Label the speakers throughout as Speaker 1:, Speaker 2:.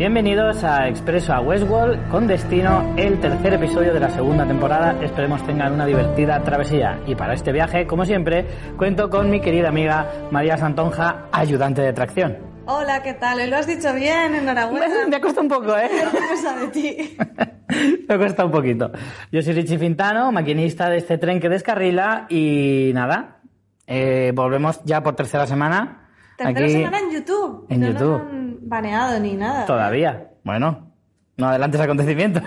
Speaker 1: Bienvenidos a Expreso a Westworld con destino el tercer episodio de la segunda temporada. Esperemos tengan una divertida travesía. Y para este viaje, como siempre, cuento con mi querida amiga María Santonja, ayudante de tracción.
Speaker 2: Hola, ¿qué tal? Lo has dicho bien, enhorabuena.
Speaker 1: Me ha costado un poco, ¿eh?
Speaker 2: De ti.
Speaker 1: Me cuesta un poquito. Yo soy Richie Fintano, maquinista de este tren que descarrila y nada, eh, volvemos ya por tercera semana.
Speaker 2: Tercera semana en YouTube.
Speaker 1: En
Speaker 2: no
Speaker 1: YouTube.
Speaker 2: Nos han baneado ni nada.
Speaker 1: Todavía. Bueno, no adelantes acontecimientos.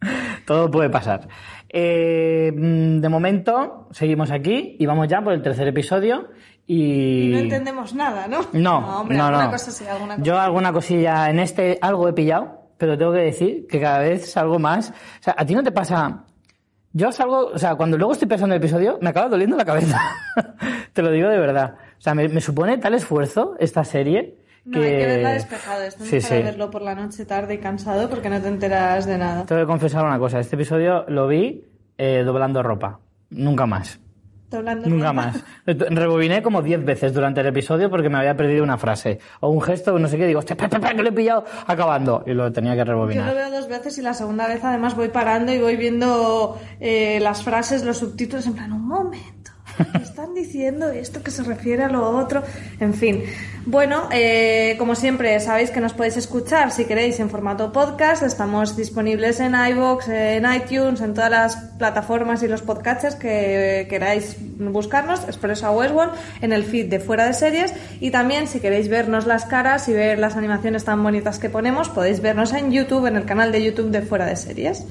Speaker 1: Todo puede pasar. Eh, mm, de momento, seguimos aquí y vamos ya por el tercer episodio. Y...
Speaker 2: No entendemos nada, ¿no?
Speaker 1: No,
Speaker 2: hombre,
Speaker 1: no,
Speaker 2: alguna
Speaker 1: no.
Speaker 2: cosa sí, alguna cosa.
Speaker 1: Yo alguna cosilla en este algo he pillado, pero tengo que decir que cada vez salgo más. O sea, a ti no te pasa. Yo salgo, o sea, cuando luego estoy pensando en el episodio, me acaba doliendo la cabeza. te lo digo de verdad. O sea, me, me supone tal esfuerzo esta serie
Speaker 2: No, hay que verla despejado. Esto no
Speaker 1: Sí,
Speaker 2: es para
Speaker 1: sí.
Speaker 2: verlo por la noche tarde y cansado porque no te enteras de nada.
Speaker 1: Tengo que confesar una cosa. Este episodio lo vi eh, doblando ropa. Nunca más.
Speaker 2: Doblando
Speaker 1: Nunca
Speaker 2: ropa.
Speaker 1: más. Rebobiné como 10 veces durante el episodio porque me había perdido una frase o un gesto, no sé qué. Digo, hostia, espera, espera, que lo he pillado acabando. Y lo tenía que
Speaker 2: Yo lo
Speaker 1: rebobinar.
Speaker 2: veo dos veces y la segunda vez además voy parando y voy viendo eh, las frases, los subtítulos en plan, un momento, ¿qué están diciendo esto que se refiere a lo otro? En fin. Bueno, eh, como siempre, sabéis que nos podéis escuchar si queréis en formato podcast. Estamos disponibles en iVoox, en iTunes, en todas las plataformas y los podcatchers que queráis buscarnos. Expreso a Westworld en el feed de Fuera de Series. Y también, si queréis vernos las caras y ver las animaciones tan bonitas que ponemos, podéis vernos en YouTube, en el canal de YouTube de Fuera de Series.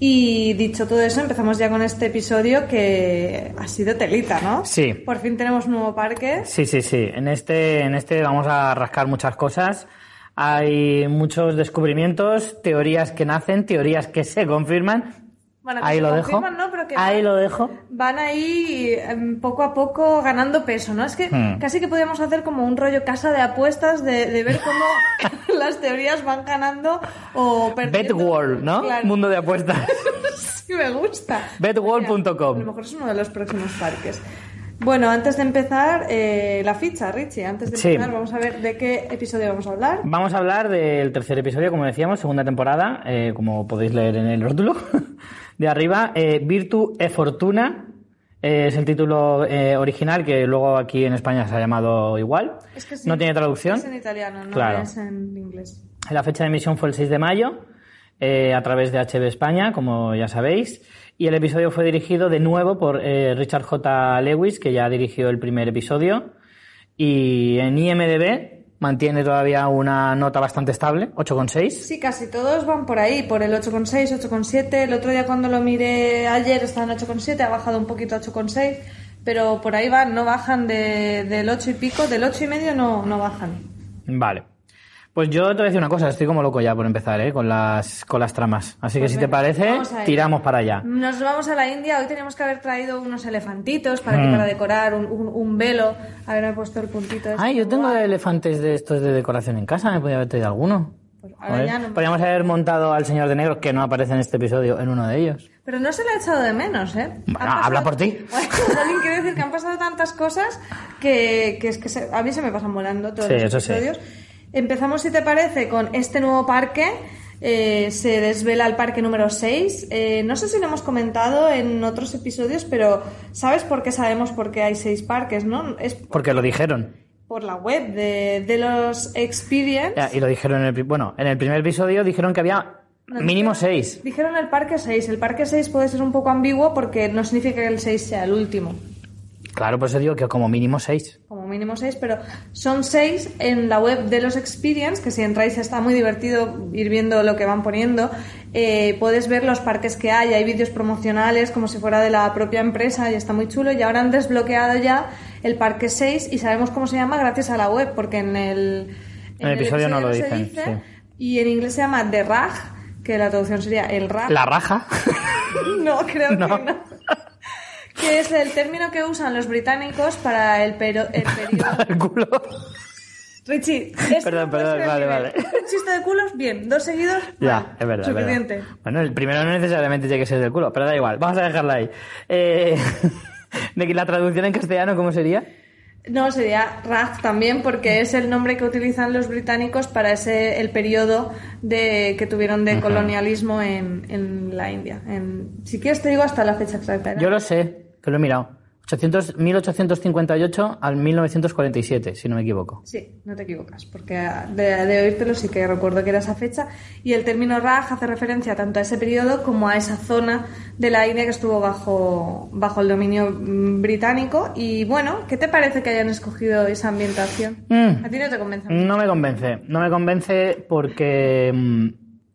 Speaker 2: Y dicho todo eso, empezamos ya con este episodio que ha sido telita, ¿no?
Speaker 1: Sí.
Speaker 2: Por fin tenemos un nuevo parque.
Speaker 1: Sí, sí, sí. En este, en este vamos a rascar muchas cosas. Hay muchos descubrimientos, teorías que nacen, teorías que se confirman.
Speaker 2: Bueno,
Speaker 1: Ahí lo dejo.
Speaker 2: confirman, ¿no? Pero que
Speaker 1: Ahí
Speaker 2: van-
Speaker 1: lo dejo.
Speaker 2: Van ahí em, poco a poco ganando peso, ¿no? Es que
Speaker 1: Hmm.
Speaker 2: casi que podríamos hacer como un rollo casa de apuestas de, de ver cómo las teorías van ganando o perdiendo.
Speaker 1: Betworld, ¿no?
Speaker 2: Claro.
Speaker 1: Mundo de apuestas.
Speaker 2: Sí, me gusta.
Speaker 1: Betworld.com.
Speaker 2: A lo mejor es uno de los próximos parques. Bueno, antes de empezar, eh, la ficha, Richie. Antes de
Speaker 1: Sí.
Speaker 2: empezar, vamos a ver de qué episodio vamos a hablar.
Speaker 1: Vamos a hablar del tercer episodio, como decíamos, segunda temporada, eh, como podéis leer en el rótulo de arriba. Eh, Virtu e Fortuna eh, es el título original, que luego aquí en España se ha llamado igual.
Speaker 2: Es que sí,
Speaker 1: no tiene traducción.
Speaker 2: Es en italiano, no
Speaker 1: Claro.
Speaker 2: es en inglés.
Speaker 1: La fecha de emisión fue el 6 de mayo, a través de HB España, como ya sabéis. Y el episodio fue dirigido de nuevo por eh, Richard J. Lewis, que ya dirigió el primer episodio. Y en IMDB mantiene todavía una nota bastante estable, 8,6.
Speaker 2: Sí, casi todos van por ahí, por el 8,6, 8,7. El otro día cuando lo miré ayer estaba en 8,7, ha bajado un poquito a 8,6. Pero por ahí van, no bajan de- del 8 y pico, del 8 y medio no, no bajan.
Speaker 1: Vale. Pues yo te voy a decir una cosa, estoy como loco ya por empezar, ¿eh? Con las, con las tramas. Así que
Speaker 2: Pues
Speaker 1: si te parece, tiramos para allá.
Speaker 2: Nos vamos a la India. Hoy teníamos que haber traído unos elefantitos para,
Speaker 1: Mm.
Speaker 2: que, para decorar un, un- un velo. Haber puesto el puntito. este
Speaker 1: Ay, yo tengo elefantes de estos de decoración en casa, me podía haber traído alguno.
Speaker 2: Pues ahora
Speaker 1: Joder,
Speaker 2: ya no-
Speaker 1: Podríamos haber montado al señor de negro, que no aparece en este episodio, en uno de ellos.
Speaker 2: Pero no se le ha echado de menos, ¿eh?
Speaker 1: Bueno, habla por ti.
Speaker 2: Jolín, quiero decir que han pasado tantas cosas que, que es que se- a mí se me pasan volando todos
Speaker 1: Sí,
Speaker 2: los
Speaker 1: eso sí.
Speaker 2: Empezamos, si te parece, con este nuevo parque. Eh, se desvela el parque número 6. Eh, no sé si lo hemos comentado en otros episodios, pero ¿sabes por qué sabemos por qué hay seis parques, no? Es
Speaker 1: Porque lo dijeron.
Speaker 2: por la web de, de los Experience.
Speaker 1: Ya, y lo dijeron en el, bueno, en el primer episodio dijeron que había
Speaker 2: No,
Speaker 1: mínimo
Speaker 2: dijeron-
Speaker 1: seis.
Speaker 2: Dijeron el parque 6. El parque 6 puede ser un poco ambiguo porque no significa que el 6 sea el último.
Speaker 1: Claro, por eso digo que como mínimo seis.
Speaker 2: Como mínimo 6, pero son 6 en la web de los Experience, que si entráis está muy divertido ir viendo lo que van poniendo. Eh, puedes ver los parques que hay, hay vídeos promocionales como si fuera de la propia empresa y está muy chulo. Y ahora han desbloqueado ya el parque 6 y sabemos cómo se llama gracias a la web, porque en el,
Speaker 1: En el episodio no lo dicen,
Speaker 2: dice,
Speaker 1: sí.
Speaker 2: Y en inglés se llama The Rag, que la traducción sería el rag.
Speaker 1: La raja.
Speaker 2: No, creo
Speaker 1: No.
Speaker 2: que no. Que es el término que usan los británicos para el, pero, el periodo.
Speaker 1: el culo.
Speaker 2: Richie, esto
Speaker 1: Perdón, perdón, vale,
Speaker 2: nivel.
Speaker 1: vale.
Speaker 2: Un chiste de culos, bien. Dos seguidos,
Speaker 1: Ya,
Speaker 2: mal.
Speaker 1: es verdad. es verdad.
Speaker 2: Suficiente.
Speaker 1: Bueno, el primero no necesariamente tiene que ser del culo, pero da igual. Vamos a dejarla ahí. Eh, de que la traducción en castellano, ¿cómo sería?
Speaker 2: No, sería RAG también, porque es el nombre que utilizan los británicos para ese el periodo de, que tuvieron de colonialismo en, en la India. En, si quieres te digo hasta la fecha exacta. ¿no?
Speaker 1: Yo lo sé, que lo he mirado. 800, 1858 al 1947, si no me equivoco.
Speaker 2: Sí, no te equivocas, porque de, de oírtelo sí que recuerdo que era esa fecha. Y el término Raj hace referencia tanto a ese periodo como a esa zona de la India que estuvo bajo, bajo el dominio mm, británico. Y bueno, ¿qué te parece que hayan escogido esa ambientación?
Speaker 1: Mm.
Speaker 2: A ti no te convence.
Speaker 1: No me convence. No me convence porque. mm,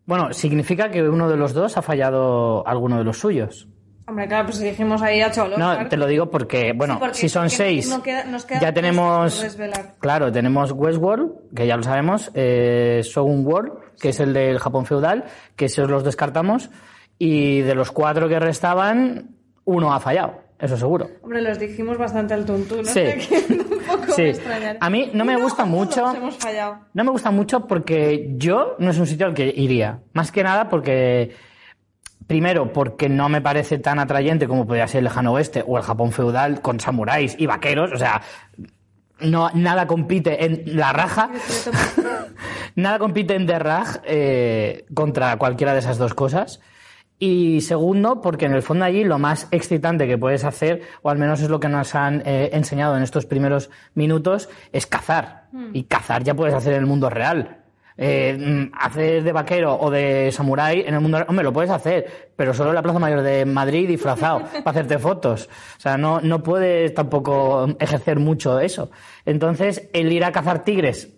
Speaker 1: Bueno, significa que uno de los dos ha fallado alguno de los suyos.
Speaker 2: Hombre, claro, pues si dijimos ahí a Cholo.
Speaker 1: No, te lo digo porque, bueno,
Speaker 2: Sí, porque-
Speaker 1: si son seis,
Speaker 2: no queda- nos quedan
Speaker 1: ya tenemos, claro, tenemos Westworld, que ya lo sabemos, eh, Shogun World, que es el del Japón feudal, que esos los descartamos, y de los cuatro que restaban, uno ha fallado, eso seguro.
Speaker 2: Hombre, los dijimos bastante al tuntú, ¿no?
Speaker 1: Sí.
Speaker 2: Un poco
Speaker 1: Sí.
Speaker 2: me.
Speaker 1: A mí no me gusta mucho.
Speaker 2: todos hemos fallado.
Speaker 1: No me gusta mucho porque yo no es un sitio al que iría. Más que nada porque, primero, porque no me parece tan atrayente como podría ser el lejano oeste o el Japón feudal con samuráis y vaqueros. O sea, no, nada compite en la raja. nada compite en The Raj eh, contra cualquiera de esas dos cosas. Y segundo, porque en el fondo allí lo más excitante que puedes hacer, o al menos es lo que nos han eh, enseñado en estos primeros minutos, es cazar. Y cazar ya puedes hacer en el mundo real. Eh, mm, hacer de vaquero o de samurái en el mundo hombre, lo puedes hacer, pero solo en la Plaza Mayor de Madrid disfrazado para hacerte fotos. O sea, no, no puedes tampoco ejercer mucho eso. Entonces, el ir a cazar tigres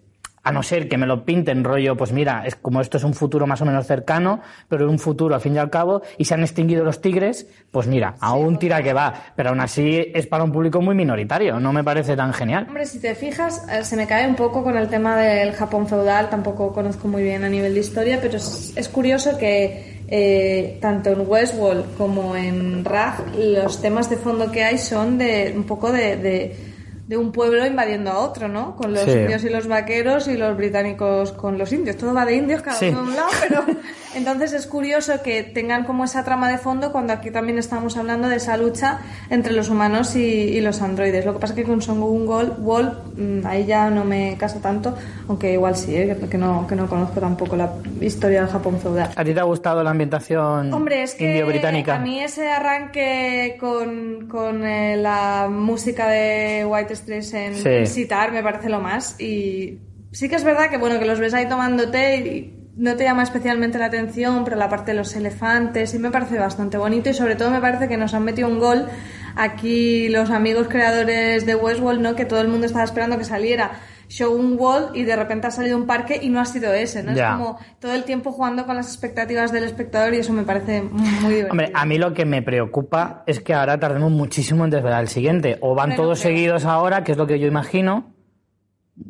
Speaker 1: a no ser que me lo pinten rollo, pues mira, es como esto es un futuro más o menos cercano, pero un futuro al fin y al cabo, y se han extinguido los tigres, pues mira, aún tira que va, pero aún así es para un público muy minoritario, no me parece tan genial.
Speaker 2: Hombre, si te fijas, eh, se me cae un poco con el tema del Japón feudal, tampoco conozco muy bien a nivel de historia, pero es, curioso que eh, tanto en Westworld como en Raj los temas de fondo que hay son de un poco de, de, de un pueblo invadiendo a otro, ¿no? Con los
Speaker 1: Sí.
Speaker 2: indios y los vaqueros y los británicos con los indios. Todo va de indios, cada
Speaker 1: Sí.
Speaker 2: uno de un lado, pero entonces es curioso que tengan como esa trama de fondo cuando aquí también estamos hablando de esa lucha entre los humanos y, y los androides. Lo que pasa es que con Son Goku Wall mm, ahí ya no me casa tanto, aunque igual sí, ¿eh? que, no, que no conozco tampoco la historia del Japón feudal.
Speaker 1: ¿A ti te ha gustado la ambientación
Speaker 2: Hombre, es que
Speaker 1: indio-británica?
Speaker 2: a mí ese arranque con, con eh, la música de White Stress en
Speaker 1: Sí.
Speaker 2: Me parece lo más. Y sí que es verdad que bueno que los ves ahí tomando té y no te llama especialmente la atención, pero la parte de los elefantes sí me parece bastante bonito y sobre todo me parece que nos han metido un gol aquí los amigos creadores de Westworld, ¿no? Que todo el mundo estaba esperando que saliera Shogun World y de repente ha salido un parque y no ha sido ese, ¿no?
Speaker 1: Ya.
Speaker 2: Es como todo el tiempo jugando con las expectativas del espectador y eso me parece muy divertido.
Speaker 1: Hombre, a mí lo que me preocupa es que ahora tardemos muchísimo en desvelar el siguiente. O van todos
Speaker 2: creo.
Speaker 1: seguidos ahora, que es lo que yo imagino,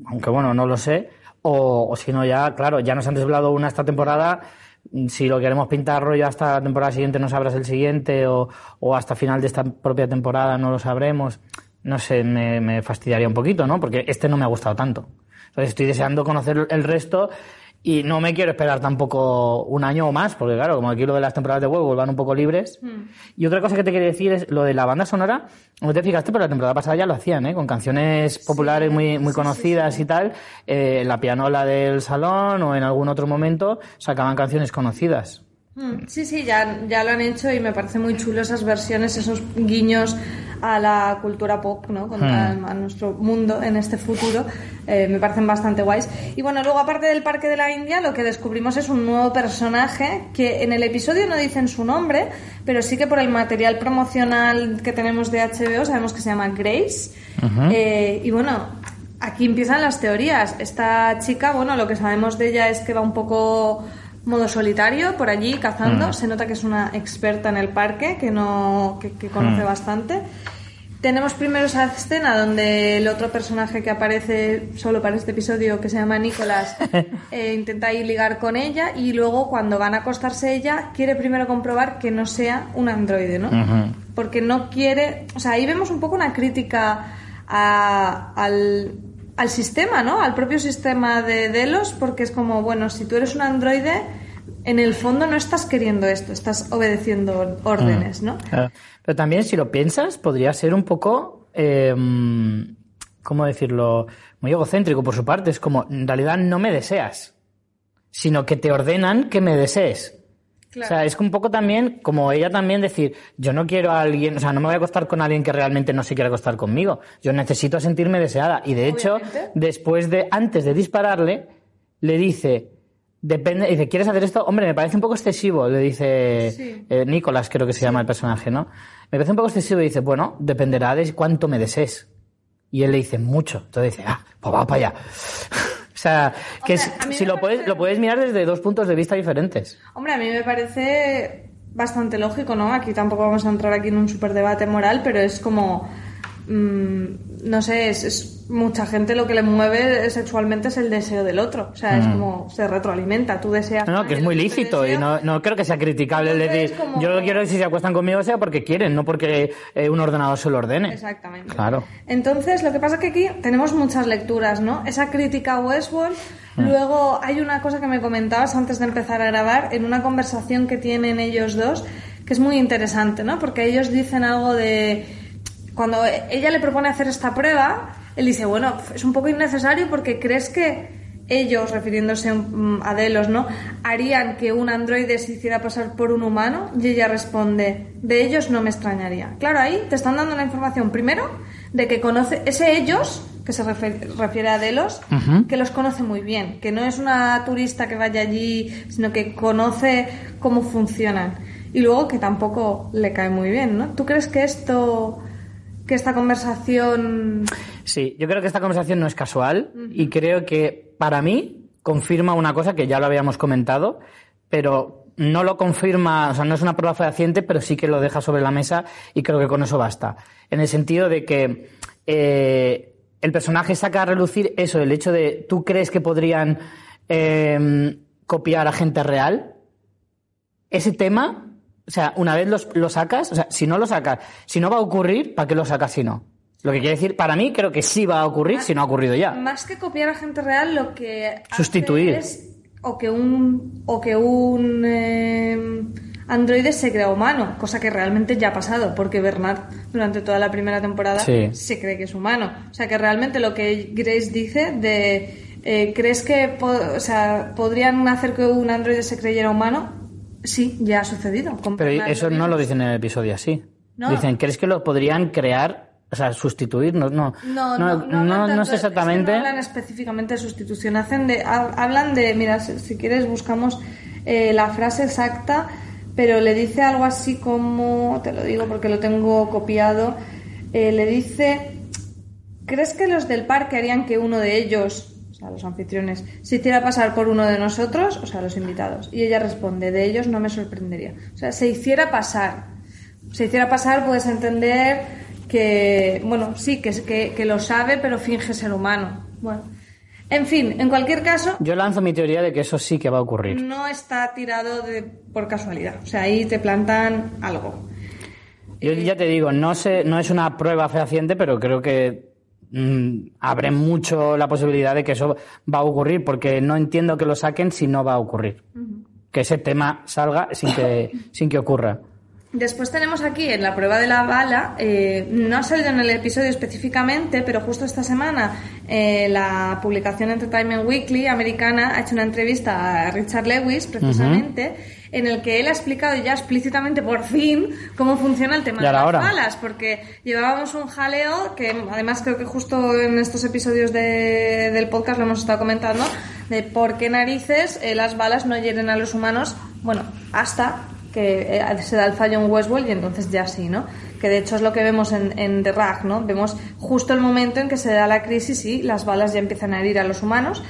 Speaker 1: aunque bueno, no lo sé. O, o si no, ya, claro, ya nos han desvelado una esta temporada. Si lo queremos pintar rollo hasta la temporada siguiente, no sabrás el siguiente, o, o hasta final de esta propia temporada no lo sabremos. No sé, me, me fastidiaría un poquito, ¿no? Porque este no me ha gustado tanto. Entonces estoy deseando conocer el resto y no me quiero esperar tampoco un año o más, porque claro, como aquí lo de las temporadas de huevo van un poco libres. Y otra cosa que te quería decir es lo de la banda sonora. No te fijaste, pero la temporada pasada ya lo hacían, ¿eh? Con canciones populares muy, muy conocidas y tal. Eh, en la pianola del salón o en algún otro momento sacaban canciones conocidas.
Speaker 2: Mm, Sí, sí, ya, ya lo han hecho y me parece muy chulo esas versiones, esos guiños a la cultura pop, ¿no? A, a nuestro mundo en este futuro. eh, me parecen bastante guays. Y bueno, luego aparte del Parque de la India, lo que descubrimos es un nuevo personaje que en el episodio no dicen su nombre, pero sí que por el material promocional que tenemos de HBO sabemos que se llama Grace. Eh, y bueno, aquí empiezan las teorías. Esta chica, bueno, lo que sabemos de ella es que va un poco modo solitario por allí cazando. Se nota que es una experta en el parque, que no que, que conoce bastante. Tenemos primero esa escena donde el otro personaje que aparece solo para este episodio, que se llama Nicolás, eh, intenta ir ligar con ella y luego cuando van a acostarse ella quiere primero comprobar que no sea un androide, ¿no? Porque no quiere... O sea, ahí vemos un poco una crítica a- al, al sistema, ¿no? Al propio sistema de Delos, porque es como, bueno, si tú eres un androide, en el fondo no estás queriendo esto, estás obedeciendo órdenes, ¿no?
Speaker 1: Claro. Pero también, si lo piensas, podría ser un poco, eh, ¿cómo decirlo? Muy egocéntrico por su parte. Es como, en realidad no me deseas, sino que te ordenan que me desees.
Speaker 2: Claro.
Speaker 1: O sea, es un poco también, como ella también decir, yo no quiero a alguien, o sea, no me voy a acostar con alguien que realmente no se quiera acostar conmigo. Yo necesito sentirme deseada. Y de hecho,
Speaker 2: Obviamente.
Speaker 1: después de, antes de dispararle, le dice, depende, dice, ¿quieres hacer esto? Hombre, me parece un poco excesivo, le dice
Speaker 2: Sí.
Speaker 1: eh, Nicolás, creo que se llama el personaje, ¿no? Me parece un poco excesivo y dice, bueno, dependerá de cuánto me desees. Y él le dice, mucho. Entonces dice, ah, pues va para allá. O sea, que
Speaker 2: Hombre,
Speaker 1: es- si lo puedes, lo puedes mirar desde dos puntos de vista diferentes.
Speaker 2: Hombre, a mí me parece bastante lógico, ¿no? Aquí tampoco vamos a entrar aquí en un superdebate moral, pero es como, no sé, es, es mucha gente lo que le mueve sexualmente es el deseo del otro. O sea, es como se retroalimenta, tú deseas...
Speaker 1: Mm. No, que es muy lícito y no, no creo que sea criticable el decir,
Speaker 2: como-
Speaker 1: yo lo que quiero es si se acuestan conmigo sea porque quieren, no porque eh, un ordenador se lo ordene.
Speaker 2: Exactamente.
Speaker 1: Claro.
Speaker 2: Entonces, lo que pasa es que aquí tenemos muchas lecturas, ¿no? Esa crítica a Westworld.
Speaker 1: Mm.
Speaker 2: Luego hay una cosa que me comentabas antes de empezar a grabar, en una conversación que tienen ellos dos, que es muy interesante, ¿no? Porque ellos dicen algo de... Cuando ella le propone hacer esta prueba, él dice, bueno, es un poco innecesario porque crees que ellos, refiriéndose mm, a Delos, ¿no? Harían que un androide se hiciera pasar por un humano y ella responde, de ellos no me extrañaría. Claro, ahí te están dando la información, primero, de que conoce, ese ellos, que se refiere a Delos, que los conoce muy bien, que no es una turista que vaya allí, sino que conoce cómo funcionan. Y luego que tampoco le cae muy bien, ¿no? ¿Tú crees que esto, que esta conversación...
Speaker 1: Sí, yo creo que esta conversación no es casual y creo que para mí confirma una cosa que ya lo habíamos comentado, pero no lo confirma, o sea, no es una prueba fehaciente, pero sí que lo deja sobre la mesa y creo que con eso basta. En el sentido de que eh, el personaje saca a relucir eso, el hecho de tú crees que podrían eh, copiar a gente real, ese tema, o sea, una vez los- lo sacas, o sea, si no lo sacas, si no va a ocurrir, ¿para qué lo sacas si no? Lo que quiere decir, para mí creo que sí va a ocurrir si no ha ocurrido ya.
Speaker 2: Más que copiar a gente real, lo que
Speaker 1: Sustituir.
Speaker 2: es o que un o que un eh, androide se crea humano, cosa que realmente ya ha pasado, porque Bernard durante toda la primera temporada
Speaker 1: Sí.
Speaker 2: se cree que es humano. O sea que realmente lo que Grace dice de eh, ¿crees que po- o sea, podrían hacer que un androide se creyera humano? Sí, ya ha sucedido.
Speaker 1: Pero eso no lo dicen en el episodio así.
Speaker 2: No.
Speaker 1: Dicen, ¿crees que lo podrían crear, o sea, sustituir? No, no,
Speaker 2: No, no,
Speaker 1: no,
Speaker 2: no,
Speaker 1: sé
Speaker 2: es que
Speaker 1: exactamente.
Speaker 2: no hablan específicamente de sustitución, hacen de, ha- hablan de, mira, si, si quieres buscamos eh, la frase exacta, pero le dice algo así como, te lo digo porque lo tengo copiado, eh, le dice, ¿crees que los del parque harían que uno de ellos, o sea, los anfitriones, se hiciera pasar por uno de nosotros, o sea, los invitados? Y ella responde, de ellos no me sorprendería. O sea, se hiciera pasar. Se hiciera pasar, puedes entender que, bueno, sí, que, que, que lo sabe, pero finge ser humano. Bueno, en fin, en cualquier caso,
Speaker 1: Yo lanzo mi teoría de que eso sí que va a ocurrir.
Speaker 2: no está tirado de, por casualidad. O sea, ahí te plantan algo.
Speaker 1: Yo ya te digo, no sé, no es una prueba fehaciente, pero creo que mm, abre mucho la posibilidad de que eso va a ocurrir, porque no entiendo que lo saquen si no va a ocurrir. Que ese tema salga sin que, sin que ocurra.
Speaker 2: Después tenemos aquí en la prueba de la bala, eh, no ha salido en el episodio específicamente, pero justo esta semana eh, la publicación Entertainment Weekly americana ha hecho una entrevista a Richard Lewis, precisamente, en el que él ha explicado ya explícitamente, por fin, cómo funciona el tema de las
Speaker 1: hora.
Speaker 2: balas, porque llevábamos un jaleo que además creo que justo en estos episodios de- del podcast lo hemos estado comentando, de por qué narices eh, las balas no hieren a los humanos, bueno, hasta que eh, se da el fallo en Westworld y entonces ya sí, ¿no? Que de hecho es lo que vemos en, en The Rag, ¿no? Vemos justo el momento en que se da la crisis y las balas ya empiezan a herir a los humanos.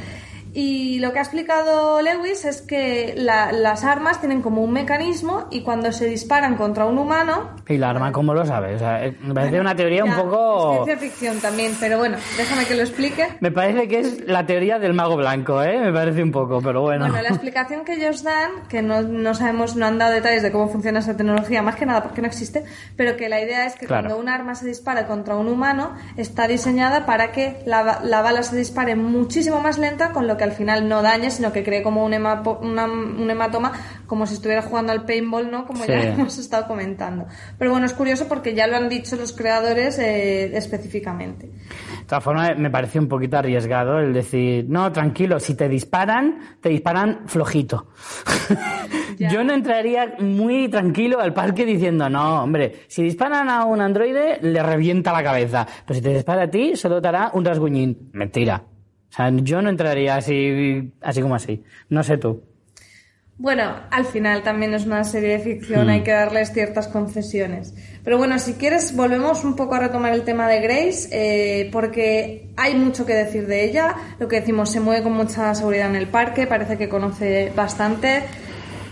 Speaker 2: Y lo que ha explicado Lewis es que la- las armas tienen como un mecanismo y cuando se disparan contra un humano,
Speaker 1: ¿Y la arma cómo lo sabe? O sea, eh, me parece una teoría un
Speaker 2: ya,
Speaker 1: poco...
Speaker 2: Es ciencia ficción también, pero bueno, déjame que lo explique.
Speaker 1: Me parece que es la teoría del mago blanco, ¿eh? Me parece un poco, pero bueno.
Speaker 2: Bueno, la explicación que ellos dan, que no, no sabemos, no han dado detalles de cómo funciona esa tecnología, más que nada porque no existe, pero que la idea es que
Speaker 1: Claro.
Speaker 2: cuando un arma se dispara contra un humano, está diseñada para que la, la bala se dispare muchísimo más lenta, con lo que al final no dañe, sino que cree como un, hemapo- una- un hematoma, como si estuviera jugando al paintball, ¿no? Como ya hemos estado comentando. Pero bueno, es curioso porque ya lo han dicho los creadores eh, específicamente.
Speaker 1: De todas formas, me parece un poquito arriesgado el decir, no, tranquilo, si te disparan, te disparan flojito. Yo no entraría muy tranquilo al parque diciendo, no, hombre, si disparan a un androide, le revienta la cabeza. Pero si te dispara a ti, solo te hará un rasguñín. Mentira. O sea, yo no entraría así, así como así. No sé tú.
Speaker 2: Bueno, al final también es una serie de ficción, hay que darles ciertas concesiones. Pero bueno, si quieres, volvemos un poco a retomar el tema de Grace, eh, porque hay mucho que decir de ella. Lo que decimos, se mueve con mucha seguridad en el parque, parece que conoce bastante.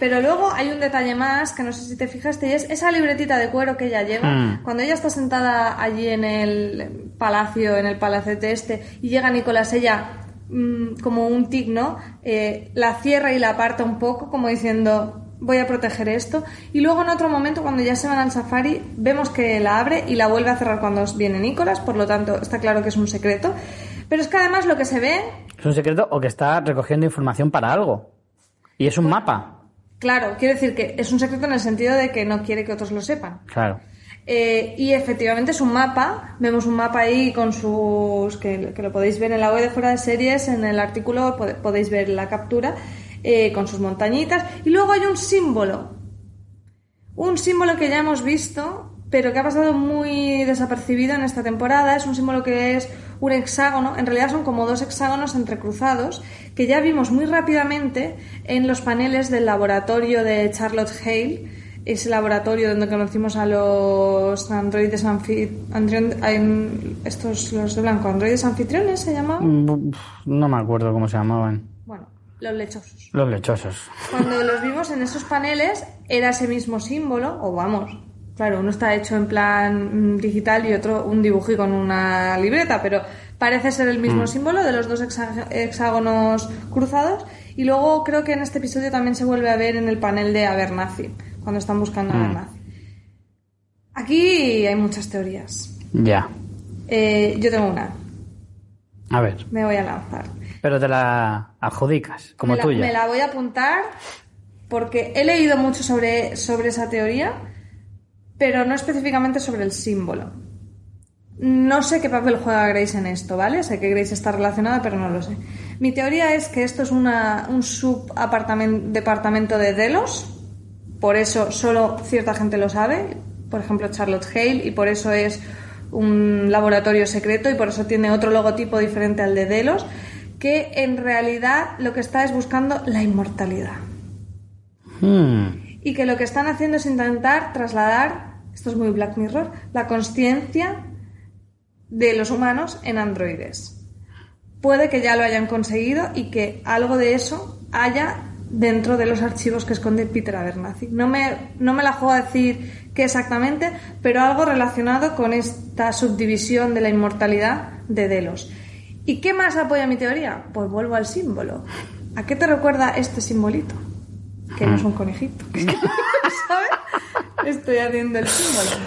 Speaker 2: Pero luego hay un detalle más que no sé si te fijaste, y es esa libretita de cuero que ella lleva.
Speaker 1: Mm.
Speaker 2: Cuando ella está sentada allí en el palacio, en el palacete este, y llega Nicolás, ella mm, como un tic, ¿no? Eh, la cierra y la aparta un poco, como diciendo, voy a proteger esto. Y luego en otro momento, cuando ya se van al safari, vemos que la abre y la vuelve a cerrar cuando viene Nicolás, por lo tanto está claro que es un secreto. Pero es que además lo que se ve,
Speaker 1: ¿Es un secreto o que está recogiendo información para algo? Y es un mapa.
Speaker 2: Claro, quiere decir que es un secreto en el sentido de que no quiere que otros lo sepan.
Speaker 1: Claro.
Speaker 2: Eh, y efectivamente es un mapa, vemos un mapa ahí con sus, que, que lo podéis ver en la web de fuera de series, en el artículo podéis ver la captura, eh, con sus montañitas, y luego hay un símbolo, un símbolo que ya hemos visto, pero que ha pasado muy desapercibido en esta temporada, es un símbolo que es un hexágono, en realidad son como dos hexágonos entrecruzados, que ya vimos muy rápidamente en los paneles del laboratorio de Charlotte Hale, ese laboratorio donde conocimos a los androides anfitriones, estos los de blanco, androides anfitriones se llamaban,
Speaker 1: Mm, No me acuerdo cómo se llamaban.
Speaker 2: bueno, los lechosos.
Speaker 1: Los lechosos.
Speaker 2: Cuando los vimos en esos paneles era ese mismo símbolo, o vamos, claro, uno está hecho en plan mm, digital y otro un dibujo con una libreta, pero parece ser el mismo símbolo de los dos hexágonos cruzados. Y luego creo que en este episodio también se vuelve a ver en el panel de Abernathy, cuando están buscando a Abernathy. Aquí hay muchas teorías.
Speaker 1: Ya.
Speaker 2: Eh, yo tengo una,
Speaker 1: A ver.
Speaker 2: me voy a lanzar.
Speaker 1: Pero te la adjudicas, como
Speaker 2: me la,
Speaker 1: tuya.
Speaker 2: me la voy a apuntar porque he leído mucho sobre, sobre esa teoría, pero no específicamente sobre el símbolo. No sé qué papel juega Grace en esto, ¿vale? Sé que Grace está relacionada, pero no lo sé. Mi teoría es que esto es una, un subdepartamento de Delos, por eso solo cierta gente lo sabe, por ejemplo Charlotte Hale, y por eso es un laboratorio secreto y por eso tiene otro logotipo diferente al de Delos, que en realidad lo que está es buscando la inmortalidad.
Speaker 1: Hmm.
Speaker 2: Y que lo que están haciendo es intentar trasladar, esto es muy Black Mirror, la consciencia de los humanos en androides. Puede que ya lo hayan conseguido y que algo de eso haya dentro de los archivos que esconde Peter Abernathy. No me, no me la juego a decir qué exactamente, pero algo relacionado con esta subdivisión de la inmortalidad de Delos. ¿Y qué más apoya mi teoría? Pues vuelvo al símbolo. ¿A qué te recuerda este simbolito? Que no es un conejito. ¿Sabes? Estoy haciendo el símbolo.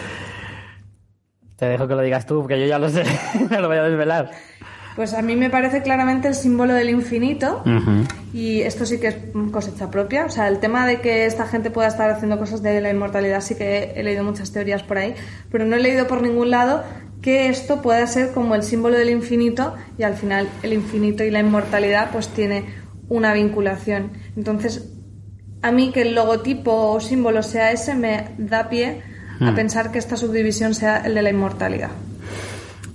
Speaker 1: Te dejo que lo digas tú, porque yo ya lo sé. no lo voy a desvelar.
Speaker 2: Pues a mí me parece claramente el símbolo del infinito y esto sí que es cosecha propia. O sea, el tema de que esta gente pueda estar haciendo cosas de la inmortalidad sí que he leído muchas teorías por ahí, pero no he leído por ningún lado que esto pueda ser como el símbolo del infinito y al final el infinito y la inmortalidad pues tiene una vinculación. Entonces, a mí que el logotipo o símbolo sea ese me da pie a pensar que esta subdivisión sea el de la inmortalidad.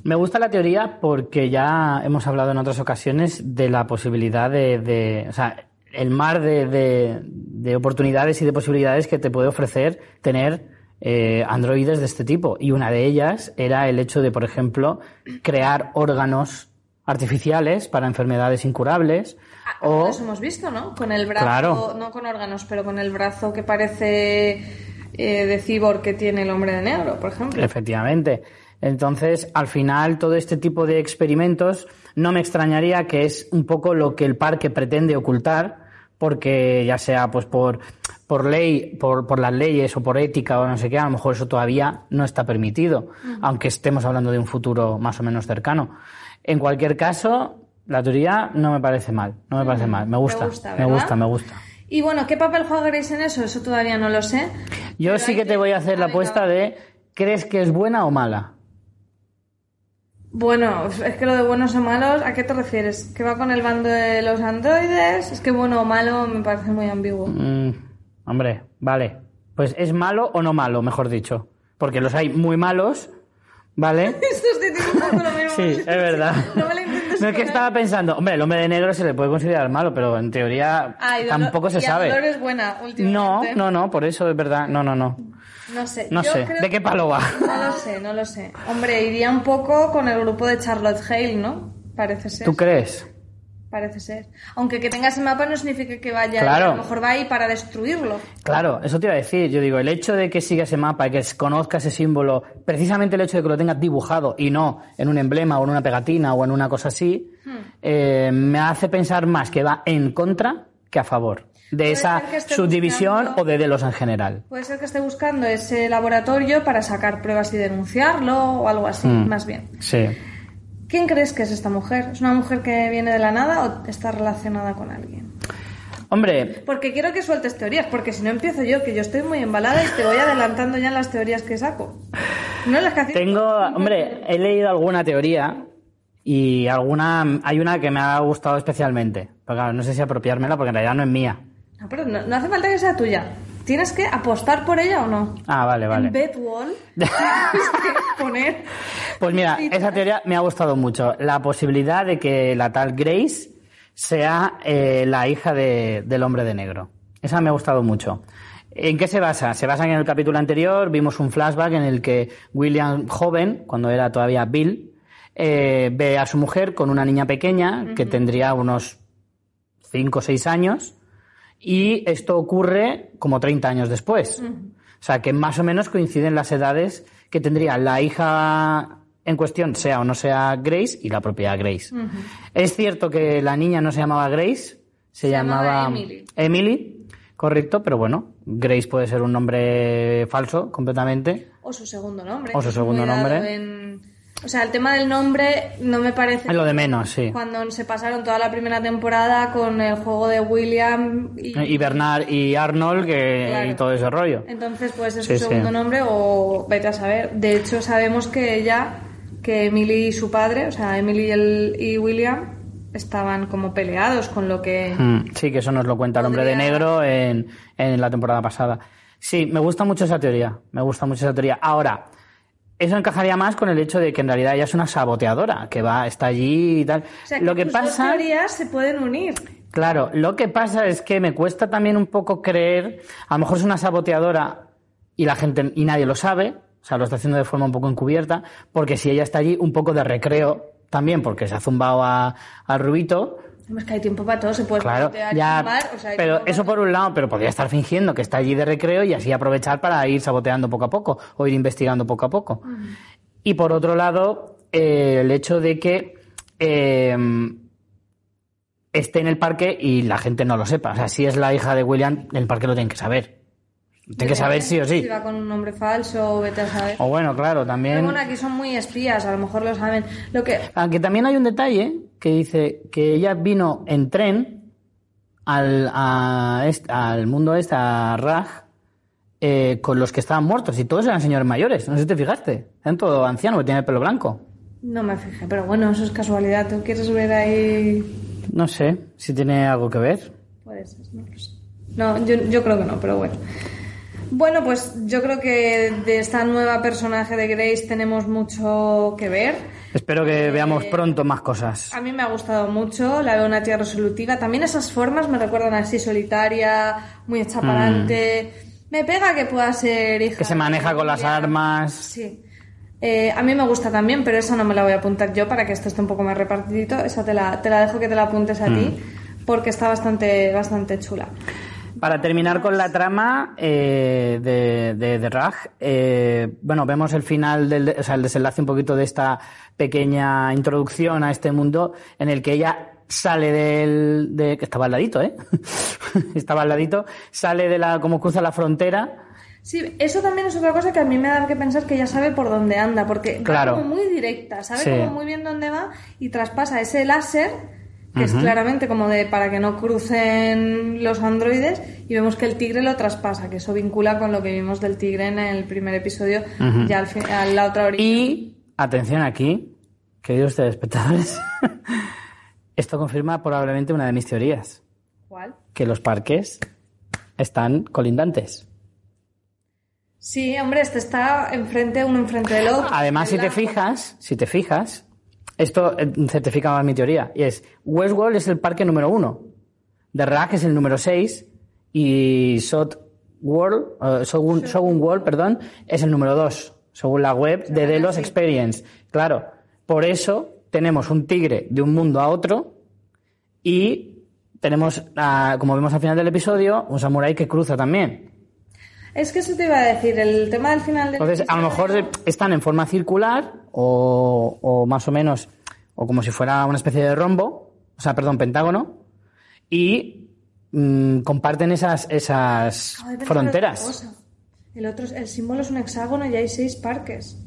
Speaker 1: Me gusta la teoría porque ya hemos hablado en otras ocasiones de la posibilidad de, de- o sea, el mar de, de- de oportunidades y de posibilidades que te puede ofrecer tener eh, androides de este tipo. Y una de ellas era el hecho de, por ejemplo, crear órganos artificiales para enfermedades incurables
Speaker 2: Ah,
Speaker 1: o
Speaker 2: Eso hemos visto, ¿no? Con el brazo,
Speaker 1: Claro.
Speaker 2: no con órganos, pero con el brazo que parece eh, de cibor que tiene el hombre de negro, por ejemplo.
Speaker 1: Efectivamente. Entonces, al final, todo este tipo de experimentos no me extrañaría que es un poco lo que el parque pretende ocultar, porque ya sea pues por, por ley, por, por las leyes o por ética o no sé qué, a lo mejor eso todavía no está permitido, aunque estemos hablando de un futuro más o menos cercano. En cualquier caso, la teoría no me parece mal, no me parece mal, me gusta,
Speaker 2: gusta,
Speaker 1: me gusta, me gusta.
Speaker 2: Y bueno, ¿qué papel juega Grace en eso? Eso todavía no lo sé.
Speaker 1: Yo sí que te voy a hacer la apuesta de, ¿crees que es buena o mala?
Speaker 2: Bueno, es que lo de buenos o malos, ¿a qué te refieres? ¿Que va con el bando de los androides? Es que bueno o malo me parece muy ambiguo.
Speaker 1: Mm, hombre, vale. Pues es malo o no malo, mejor dicho. Porque los hay muy malos, ¿vale?
Speaker 2: Esto estoy diciendo lo mismo.
Speaker 1: Sí, es verdad.
Speaker 2: No me lo intentes
Speaker 1: No es que estaba pensando, hombre, el hombre de negro se le puede considerar malo, pero en teoría
Speaker 2: Ah, y
Speaker 1: tampoco se
Speaker 2: y
Speaker 1: sabe.
Speaker 2: Dolor es buena
Speaker 1: No, no, no, por eso es verdad. No, no, no.
Speaker 2: No sé.
Speaker 1: No
Speaker 2: yo
Speaker 1: sé.
Speaker 2: creo-
Speaker 1: ¿De qué palo va?
Speaker 2: No lo sé, no lo sé. Hombre, iría un poco con el grupo de Charlotte Hale, ¿no? Parece ser.
Speaker 1: ¿Tú crees?
Speaker 2: Parece ser. Aunque que tenga ese mapa no significa que vaya.
Speaker 1: Claro.
Speaker 2: A lo mejor va ahí para destruirlo.
Speaker 1: Claro, eso te iba a decir. Yo digo, el hecho de que siga ese mapa y que conozca ese símbolo, precisamente el hecho de que lo tengas dibujado y no en un emblema o en una pegatina o en una cosa así,
Speaker 2: Hmm.
Speaker 1: eh, me hace pensar más que va en contra que a favor de esa subdivisión
Speaker 2: buscando-
Speaker 1: o de Delos en general.
Speaker 2: Puede ser que esté buscando ese laboratorio para sacar pruebas y denunciarlo o algo así,
Speaker 1: Mm.
Speaker 2: más bien.
Speaker 1: Sí.
Speaker 2: ¿Quién crees que es esta mujer? ¿Es una mujer que viene de la nada o está relacionada con alguien?
Speaker 1: Hombre,
Speaker 2: Porque quiero que sueltes teorías, porque si no empiezo yo, que yo estoy muy embalada y te voy adelantando ya en las teorías que saco. No las que
Speaker 1: tengo, hombre, he leído alguna teoría y alguna, hay una que me ha gustado especialmente. Pero claro, no sé si apropiármela porque en realidad no es mía.
Speaker 2: No, pero no, no hace falta que sea tuya. ¿Tienes que apostar por ella o no?
Speaker 1: Ah, vale, vale.
Speaker 2: En Bedwall tienes que poner...
Speaker 1: Pues mira, esa teoría me ha gustado mucho. La posibilidad de que la tal Grace sea eh, la hija de- del hombre de negro. Esa me ha gustado mucho. ¿En qué se basa? Se basa en el capítulo anterior, vimos un flashback en el que William joven, cuando era todavía Bill, eh, ve a su mujer con una niña pequeña que tendría unos 5 o 6 años y esto ocurre como 30 años después. O sea, que más o menos coinciden las edades que tendría la hija en cuestión, sea o no sea Grace, y la propia Grace. Es cierto que la niña no se llamaba Grace, se,
Speaker 2: llamaba
Speaker 1: llamaba
Speaker 2: Emily.
Speaker 1: Emily, correcto, pero bueno, Grace puede ser un nombre falso completamente.
Speaker 2: O su segundo nombre.
Speaker 1: O su segundo nombre.
Speaker 2: en- O sea, el tema del nombre no me parece...
Speaker 1: Es lo de menos, sí.
Speaker 2: Cuando se pasaron toda la primera temporada con el juego de William y...
Speaker 1: Y Bernard y Arnold que,
Speaker 2: Claro.
Speaker 1: y todo ese rollo.
Speaker 2: Entonces puede ser
Speaker 1: Sí,
Speaker 2: su
Speaker 1: sí.
Speaker 2: segundo nombre o vete a saber. De hecho, sabemos que ella, que Emily y su padre, o sea, Emily y, el- y William, estaban como peleados con lo que...
Speaker 1: Mm, Sí, que eso nos lo cuenta el hombre de negro en, en la temporada pasada. Sí, me gusta mucho esa teoría. Me gusta mucho esa teoría. Ahora, eso encajaría más con el hecho de que en realidad ella es una saboteadora, que va, está allí y tal.
Speaker 2: O sea,
Speaker 1: lo que
Speaker 2: tus dos
Speaker 1: pasa.
Speaker 2: teorías se pueden unir.
Speaker 1: Claro, lo que pasa es que me cuesta también un poco creer, a lo mejor es una saboteadora y la gente y nadie lo sabe, o sea, lo está haciendo de forma un poco encubierta, porque si ella está allí un poco de recreo también, porque se ha zumbado a, al Rubito,
Speaker 2: Es que hay tiempo para todo, se puede
Speaker 1: claro, ya,
Speaker 2: o sea,
Speaker 1: pero eso por un lado, pero podría estar fingiendo que está allí de recreo y así aprovechar para ir saboteando poco a poco o ir investigando poco a poco. Y por otro lado, eh, el hecho de que eh, esté en el parque y la gente no lo sepa. O sea, si es la hija de William, en el parque lo tienen que saber. Tiene que saber sí o sí.
Speaker 2: Si va con un nombre falso, vete a saber.
Speaker 1: O bueno, claro,
Speaker 2: Pero
Speaker 1: también...
Speaker 2: bueno, aquí son muy espías, a lo mejor lo saben. Lo que
Speaker 1: Aunque también hay un detalle que dice que ella vino en tren al, a al mundo este, a Raj, eh, con los que estaban muertos y todos eran señores mayores. No sé si te fijaste. Eran todo ancianos que tiene el pelo blanco.
Speaker 2: no me fijé, pero bueno, eso es casualidad. ¿Tú quieres ver ahí?
Speaker 1: No sé si tiene algo que ver.
Speaker 2: Puede ser, no lo sé. No, yo, yo creo que no, pero bueno. Bueno, pues yo creo que de esta nueva personaje de Grace tenemos mucho que ver.
Speaker 1: Espero que veamos pronto más cosas.
Speaker 2: A mí me ha gustado mucho, la veo una tía resolutiva. También esas formas me recuerdan así solitaria, muy para adelante. Me pega que pueda ser hija.
Speaker 1: Mm. Que se maneja con las armas.
Speaker 2: Sí. Eh, a mí me gusta también, pero esa no me la voy a apuntar yo para que esto esté un poco más repartidito. Esa te la, te la dejo que te la apuntes a ti,
Speaker 1: Mm.
Speaker 2: porque está bastante, bastante chula.
Speaker 1: Para terminar con la trama eh, de, de, de Raj, eh, bueno, vemos el final, del, o sea, el desenlace un poquito de esta pequeña introducción a este mundo en el que ella sale del, de, que estaba al ladito, ¿eh? estaba al ladito, sale de la, como cruza la frontera,
Speaker 2: Sí, eso también es otra cosa que a mí me da que pensar que ya sabe por dónde anda, porque
Speaker 1: Claro.
Speaker 2: va como muy directa, sabe
Speaker 1: Sí.
Speaker 2: como muy bien dónde va y traspasa ese láser, que es claramente como de para que no crucen los androides, y vemos que el tigre lo traspasa, que eso vincula con lo que vimos del tigre en el primer episodio, ya al fin, a la otra orilla.
Speaker 1: Y, atención aquí, queridos telespectadores, esto confirma probablemente una de mis teorías,
Speaker 2: ¿Cuál?
Speaker 1: que los parques están colindantes.
Speaker 2: Sí, hombre, este está enfrente, uno enfrente del otro.
Speaker 1: Además, si te fijas, si te fijas, esto eh, certifica más mi teoría, y es Westworld es el parque número uno, The Rack es el número seis, y Sot World, eh, Shogun, Shogun World, perdón, es el número dos, según la web de Delos Experience. Claro, por eso tenemos un tigre de un mundo a otro y tenemos, como vemos al final del episodio, un samurái que cruza también.
Speaker 2: Es que eso te iba a decir, el tema del final del
Speaker 1: Entonces, a lo mejor están en forma circular o, o más o menos, o como si fuera una especie de rombo, o sea, perdón, pentágono, y mm, comparten esas, esas
Speaker 2: de
Speaker 1: fronteras.
Speaker 2: El otro, el símbolo es un hexágono y hay seis parques.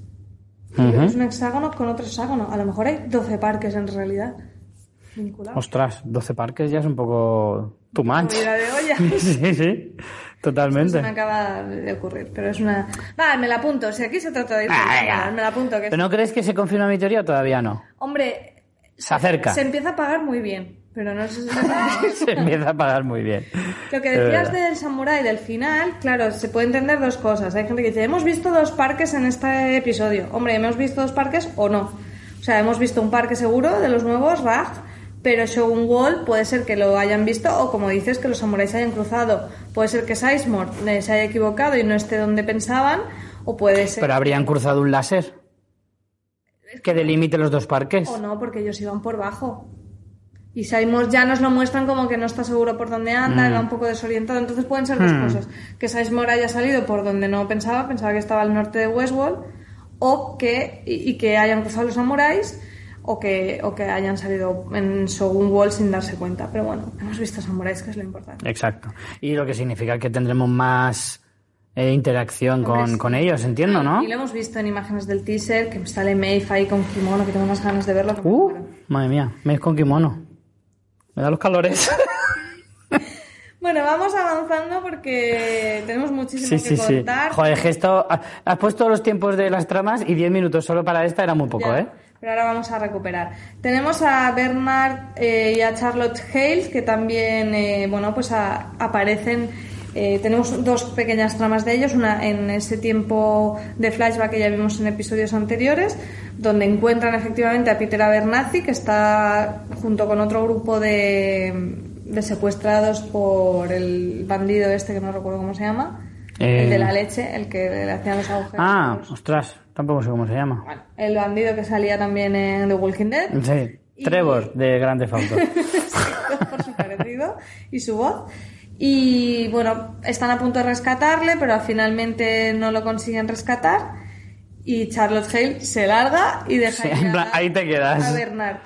Speaker 2: Es un hexágono con otro hexágono. A lo mejor hay 12 parques en realidad. Vinculados.
Speaker 1: Ostras, 12 parques ya es un poco too much.
Speaker 2: De olla.
Speaker 1: sí, sí, totalmente.
Speaker 2: Se me acaba de ocurrir, pero es una... Va, me la apunto. Si aquí se trata de ir,
Speaker 1: Ah,
Speaker 2: me la apunto. Que
Speaker 1: ¿Pero no crees que se confirma mi teoría o todavía no?
Speaker 2: Hombre,
Speaker 1: Se acerca.
Speaker 2: se empieza a pagar muy bien, pero no sé si...
Speaker 1: se empieza a pagar muy bien.
Speaker 2: Lo que decías del samurái del final, claro, se puede entender dos cosas. Hay gente que dice, hemos visto dos parques en este episodio. Hombre, ¿hemos visto dos parques o no? O sea, hemos visto un parque seguro de los nuevos, Raj, pero Shogun Wall puede ser que lo hayan visto o, como dices, que los samuráis se hayan cruzado. Puede ser que Sizemore eh, se haya equivocado y no esté donde pensaban, o puede ser...
Speaker 1: Pero habrían cruzado un láser que delimite los dos parques.
Speaker 2: O no, porque ellos iban por bajo. Y Saimos ya nos lo muestran como que no está seguro por dónde anda,
Speaker 1: Mm.
Speaker 2: va un poco desorientado. Entonces pueden ser dos cosas. Que Sizemore haya salido por donde no pensaba, pensaba que estaba al norte de Westworld, o que, y, y que hayan cruzado los samuráis, o que, o que hayan salido en Shogun Wall sin darse cuenta. Pero bueno, hemos visto samuráis, que es lo importante.
Speaker 1: Exacto. Y lo que significa que tendremos más eh, interacción
Speaker 2: Hombre,
Speaker 1: con,
Speaker 2: sí.
Speaker 1: con ellos, entiendo, ¿no?
Speaker 2: Y lo hemos visto en imágenes del teaser, que sale Maeve ahí con kimono, que tengo unas ganas de verlo.
Speaker 1: Uh, madre mía, me con kimono. Me da los calores.
Speaker 2: Bueno, vamos avanzando porque tenemos muchísimo
Speaker 1: sí,
Speaker 2: que
Speaker 1: sí, sí.
Speaker 2: contar.
Speaker 1: Joder, que esto... Has puesto los tiempos de las tramas y 10 minutos solo para esta era muy poco,
Speaker 2: Ya,
Speaker 1: ¿eh?
Speaker 2: Pero ahora vamos a recuperar. Tenemos a Bernard eh, y a Charlotte Hales que también, eh, bueno, pues a- aparecen. eh, tenemos dos pequeñas tramas de ellos, una en ese tiempo de flashback que ya vimos en episodios anteriores, donde encuentran efectivamente a Peter Abernathy, que está junto con otro grupo de, de secuestrados por el bandido este que no recuerdo cómo se llama,
Speaker 1: Eh.
Speaker 2: el de la leche, el que le hacían los agujeros.
Speaker 1: Ah, ostras, tampoco sé cómo se llama.
Speaker 2: Bueno, el bandido que salía también en The Walking Dead.
Speaker 1: Sí,
Speaker 2: Y-
Speaker 1: Trevor, de Grande Auto.
Speaker 2: por su parecido y su voz. Y bueno, están a punto de rescatarle, pero finalmente no lo consiguen rescatar. Y Charlotte Hale se larga y deja
Speaker 1: Sí, en plan, ahí te quedas.
Speaker 2: a Bernard.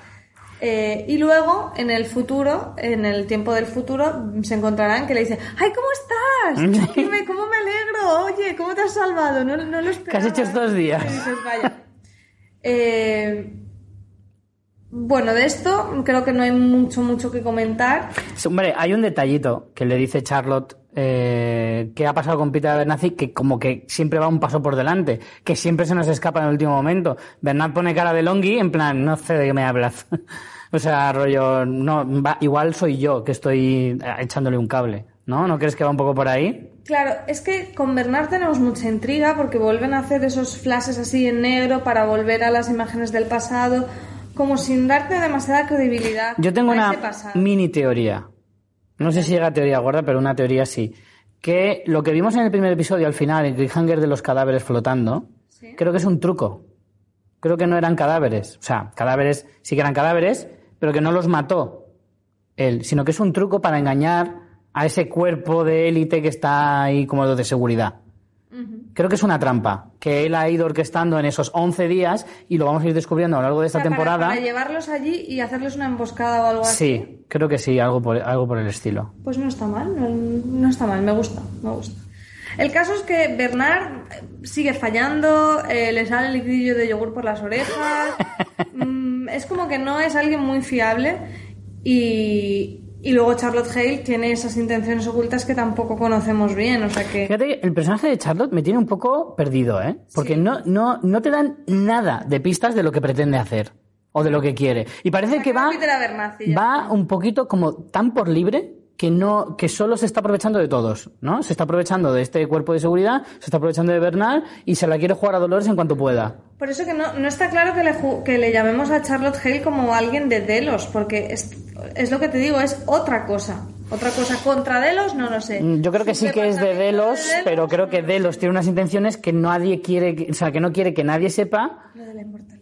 Speaker 2: Eh, y luego, en el futuro, en el tiempo del futuro, se encontrarán que le dicen, ¡ay, ¿cómo estás? Dime, ¿cómo me alegro? Oye, ¿cómo te has salvado? No, no lo esperaba.
Speaker 1: ¿Qué has hecho estos días?
Speaker 2: Y dices, vaya. Eh, bueno, de esto creo que no hay mucho, mucho que comentar.
Speaker 1: Sí, Hombre, hay un detallito que le dice Charlotte eh, que ha pasado con Peter Abernathy que como que siempre va un paso por delante, que siempre se nos escapa en el último momento. Bernard pone cara de Longi en plan, no sé de qué me hablas. o sea, rollo, no, va- igual soy yo que estoy eh, echándole un cable, ¿no? ¿No crees que va un poco por ahí?
Speaker 2: Claro, es que con Bernard tenemos mucha intriga porque vuelven a hacer esos flashes así en negro para volver a las imágenes del pasado, como sin darte demasiada credibilidad.
Speaker 1: Yo tengo una mini teoría. No sé si llega a teoría gorda, pero una teoría sí. Que lo que vimos en el primer episodio al final, el cliffhanger de los cadáveres flotando,
Speaker 2: Sí.
Speaker 1: creo que es un truco. Creo que no eran cadáveres. O sea, cadáveres sí que eran cadáveres, pero que no los mató él, sino que es un truco para engañar a ese cuerpo de élite que está ahí como de seguridad. Creo que es una trampa que él ha ido orquestando en esos 11 días y lo vamos a ir descubriendo a lo largo de esta
Speaker 2: O sea, para-
Speaker 1: temporada.
Speaker 2: Para, llevarlos allí y hacerles una emboscada o algo así.
Speaker 1: Sí, creo que sí, algo por, algo por el estilo.
Speaker 2: Pues no está mal, no, no está mal, me gusta, me gusta. El caso es que Bernard eh, sigue fallando, eh, le sale el liquidillo de yogur por las orejas, mm, es como que no es alguien muy fiable y, y luego Charlotte Hale tiene esas intenciones ocultas que tampoco conocemos bien, o sea que...
Speaker 1: Fíjate que el personaje de Charlotte me tiene un poco perdido, ¿eh? Porque no, no, no te dan nada de pistas de lo que pretende hacer o de lo que quiere. Y parece que va, va un poquito como tan por libre que no que solo se está aprovechando de todos, ¿no? Se está aprovechando de este cuerpo de seguridad, se está aprovechando de Bernal y se la quiere jugar a Dolores en cuanto pueda.
Speaker 2: Por eso que no, no está claro que le, que le llamemos a Charlotte Hale como alguien de Delos, porque es, es lo que te digo, es otra cosa. Otra cosa contra Delos, no lo sé.
Speaker 1: Mm, Yo creo que sí que es de Delos,
Speaker 2: de
Speaker 1: pero creo que Delos tiene unas intenciones que nadie quiere, o sea, que no quiere que nadie sepa.
Speaker 2: Lo de la inmortalidad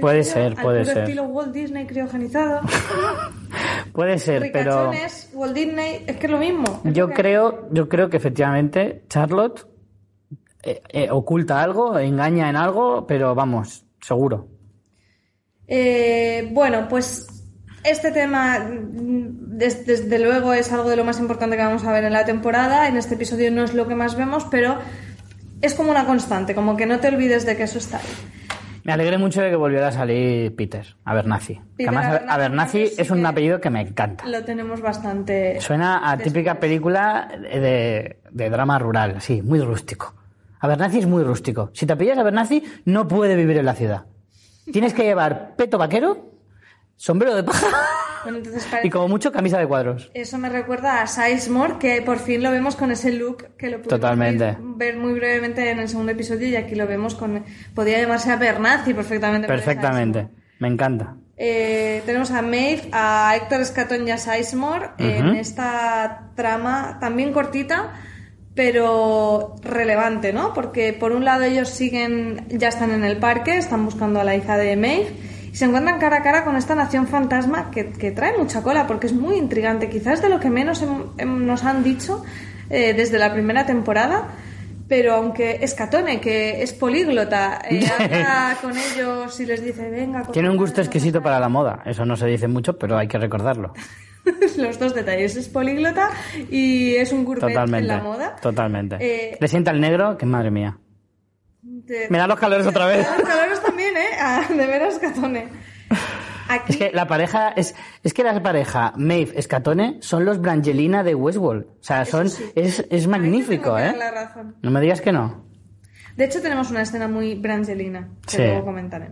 Speaker 1: Puede ser,
Speaker 2: al
Speaker 1: puede
Speaker 2: puro
Speaker 1: ser.
Speaker 2: estilo Walt Disney criogenizado.
Speaker 1: Puede ser, pero
Speaker 2: Walt Disney, es que es lo mismo. Es
Speaker 1: yo
Speaker 2: que-
Speaker 1: creo, yo creo que efectivamente Charlotte eh, eh, oculta algo, engaña en algo, pero vamos, seguro.
Speaker 2: Eh, bueno, pues este tema mm, des- desde luego es algo de lo más importante que vamos a ver en la temporada. En este episodio no es lo que más vemos, pero es como una constante, como que no te olvides de que eso está ahí.
Speaker 1: Me alegré mucho de que volviera a salir Peter, Abernathy.
Speaker 2: Peter
Speaker 1: Además,
Speaker 2: Abernathy,
Speaker 1: es
Speaker 2: sí
Speaker 1: un apellido que me encanta.
Speaker 2: Lo tenemos bastante.
Speaker 1: Suena a típica película de, de drama rural, sí, muy rústico. Abernathy es muy rústico. Si te apellidas Abernathy, no puede vivir en la ciudad. Tienes que llevar peto vaquero, sombrero de paja
Speaker 2: Bueno, entonces
Speaker 1: y como mucho camisa de cuadros.
Speaker 2: Eso me recuerda a Sizemore, que por fin lo vemos con ese look que lo pudimos
Speaker 1: Totalmente.
Speaker 2: ver- muy brevemente en el segundo episodio y aquí lo vemos con... Podría llamarse perfectamente. vez de
Speaker 1: Perfectamente.
Speaker 2: Sizemore.
Speaker 1: Me encanta.
Speaker 2: Eh, tenemos a Maeve, a Héctor Escatón y a Sizemore en esta trama también cortita, pero relevante, ¿no? Porque por un lado ellos siguen, ya están en el parque, están buscando a la hija de Maeve y se encuentran cara a cara con esta nación fantasma que, que trae mucha cola porque es muy intrigante, quizás de lo que menos nos han dicho eh, desde la primera temporada. Pero aunque Escatone, que es políglota, eh, habla con ellos y les dice, venga...
Speaker 1: Tiene un gusto exquisito para la moda. Eso no se dice mucho, pero hay que recordarlo.
Speaker 2: los dos detalles. Es políglota y es un gourmet
Speaker 1: Totalmente.
Speaker 2: en la moda.
Speaker 1: Totalmente.
Speaker 2: Eh,
Speaker 1: Le sienta el negro, que madre mía. Me da los calores otra vez.
Speaker 2: Los calores también, ¿eh? Ah, de veras, Catone. Aquí,
Speaker 1: Es que la pareja es, es que la pareja Maeve Escatone son los Brangelina de Westworld. O sea, son,
Speaker 2: sí.
Speaker 1: es, es magnífico, ¿eh?
Speaker 2: la razón.
Speaker 1: No me digas que no.
Speaker 2: De hecho, tenemos una escena muy brangelina, que
Speaker 1: Sí.
Speaker 2: luego comentaré.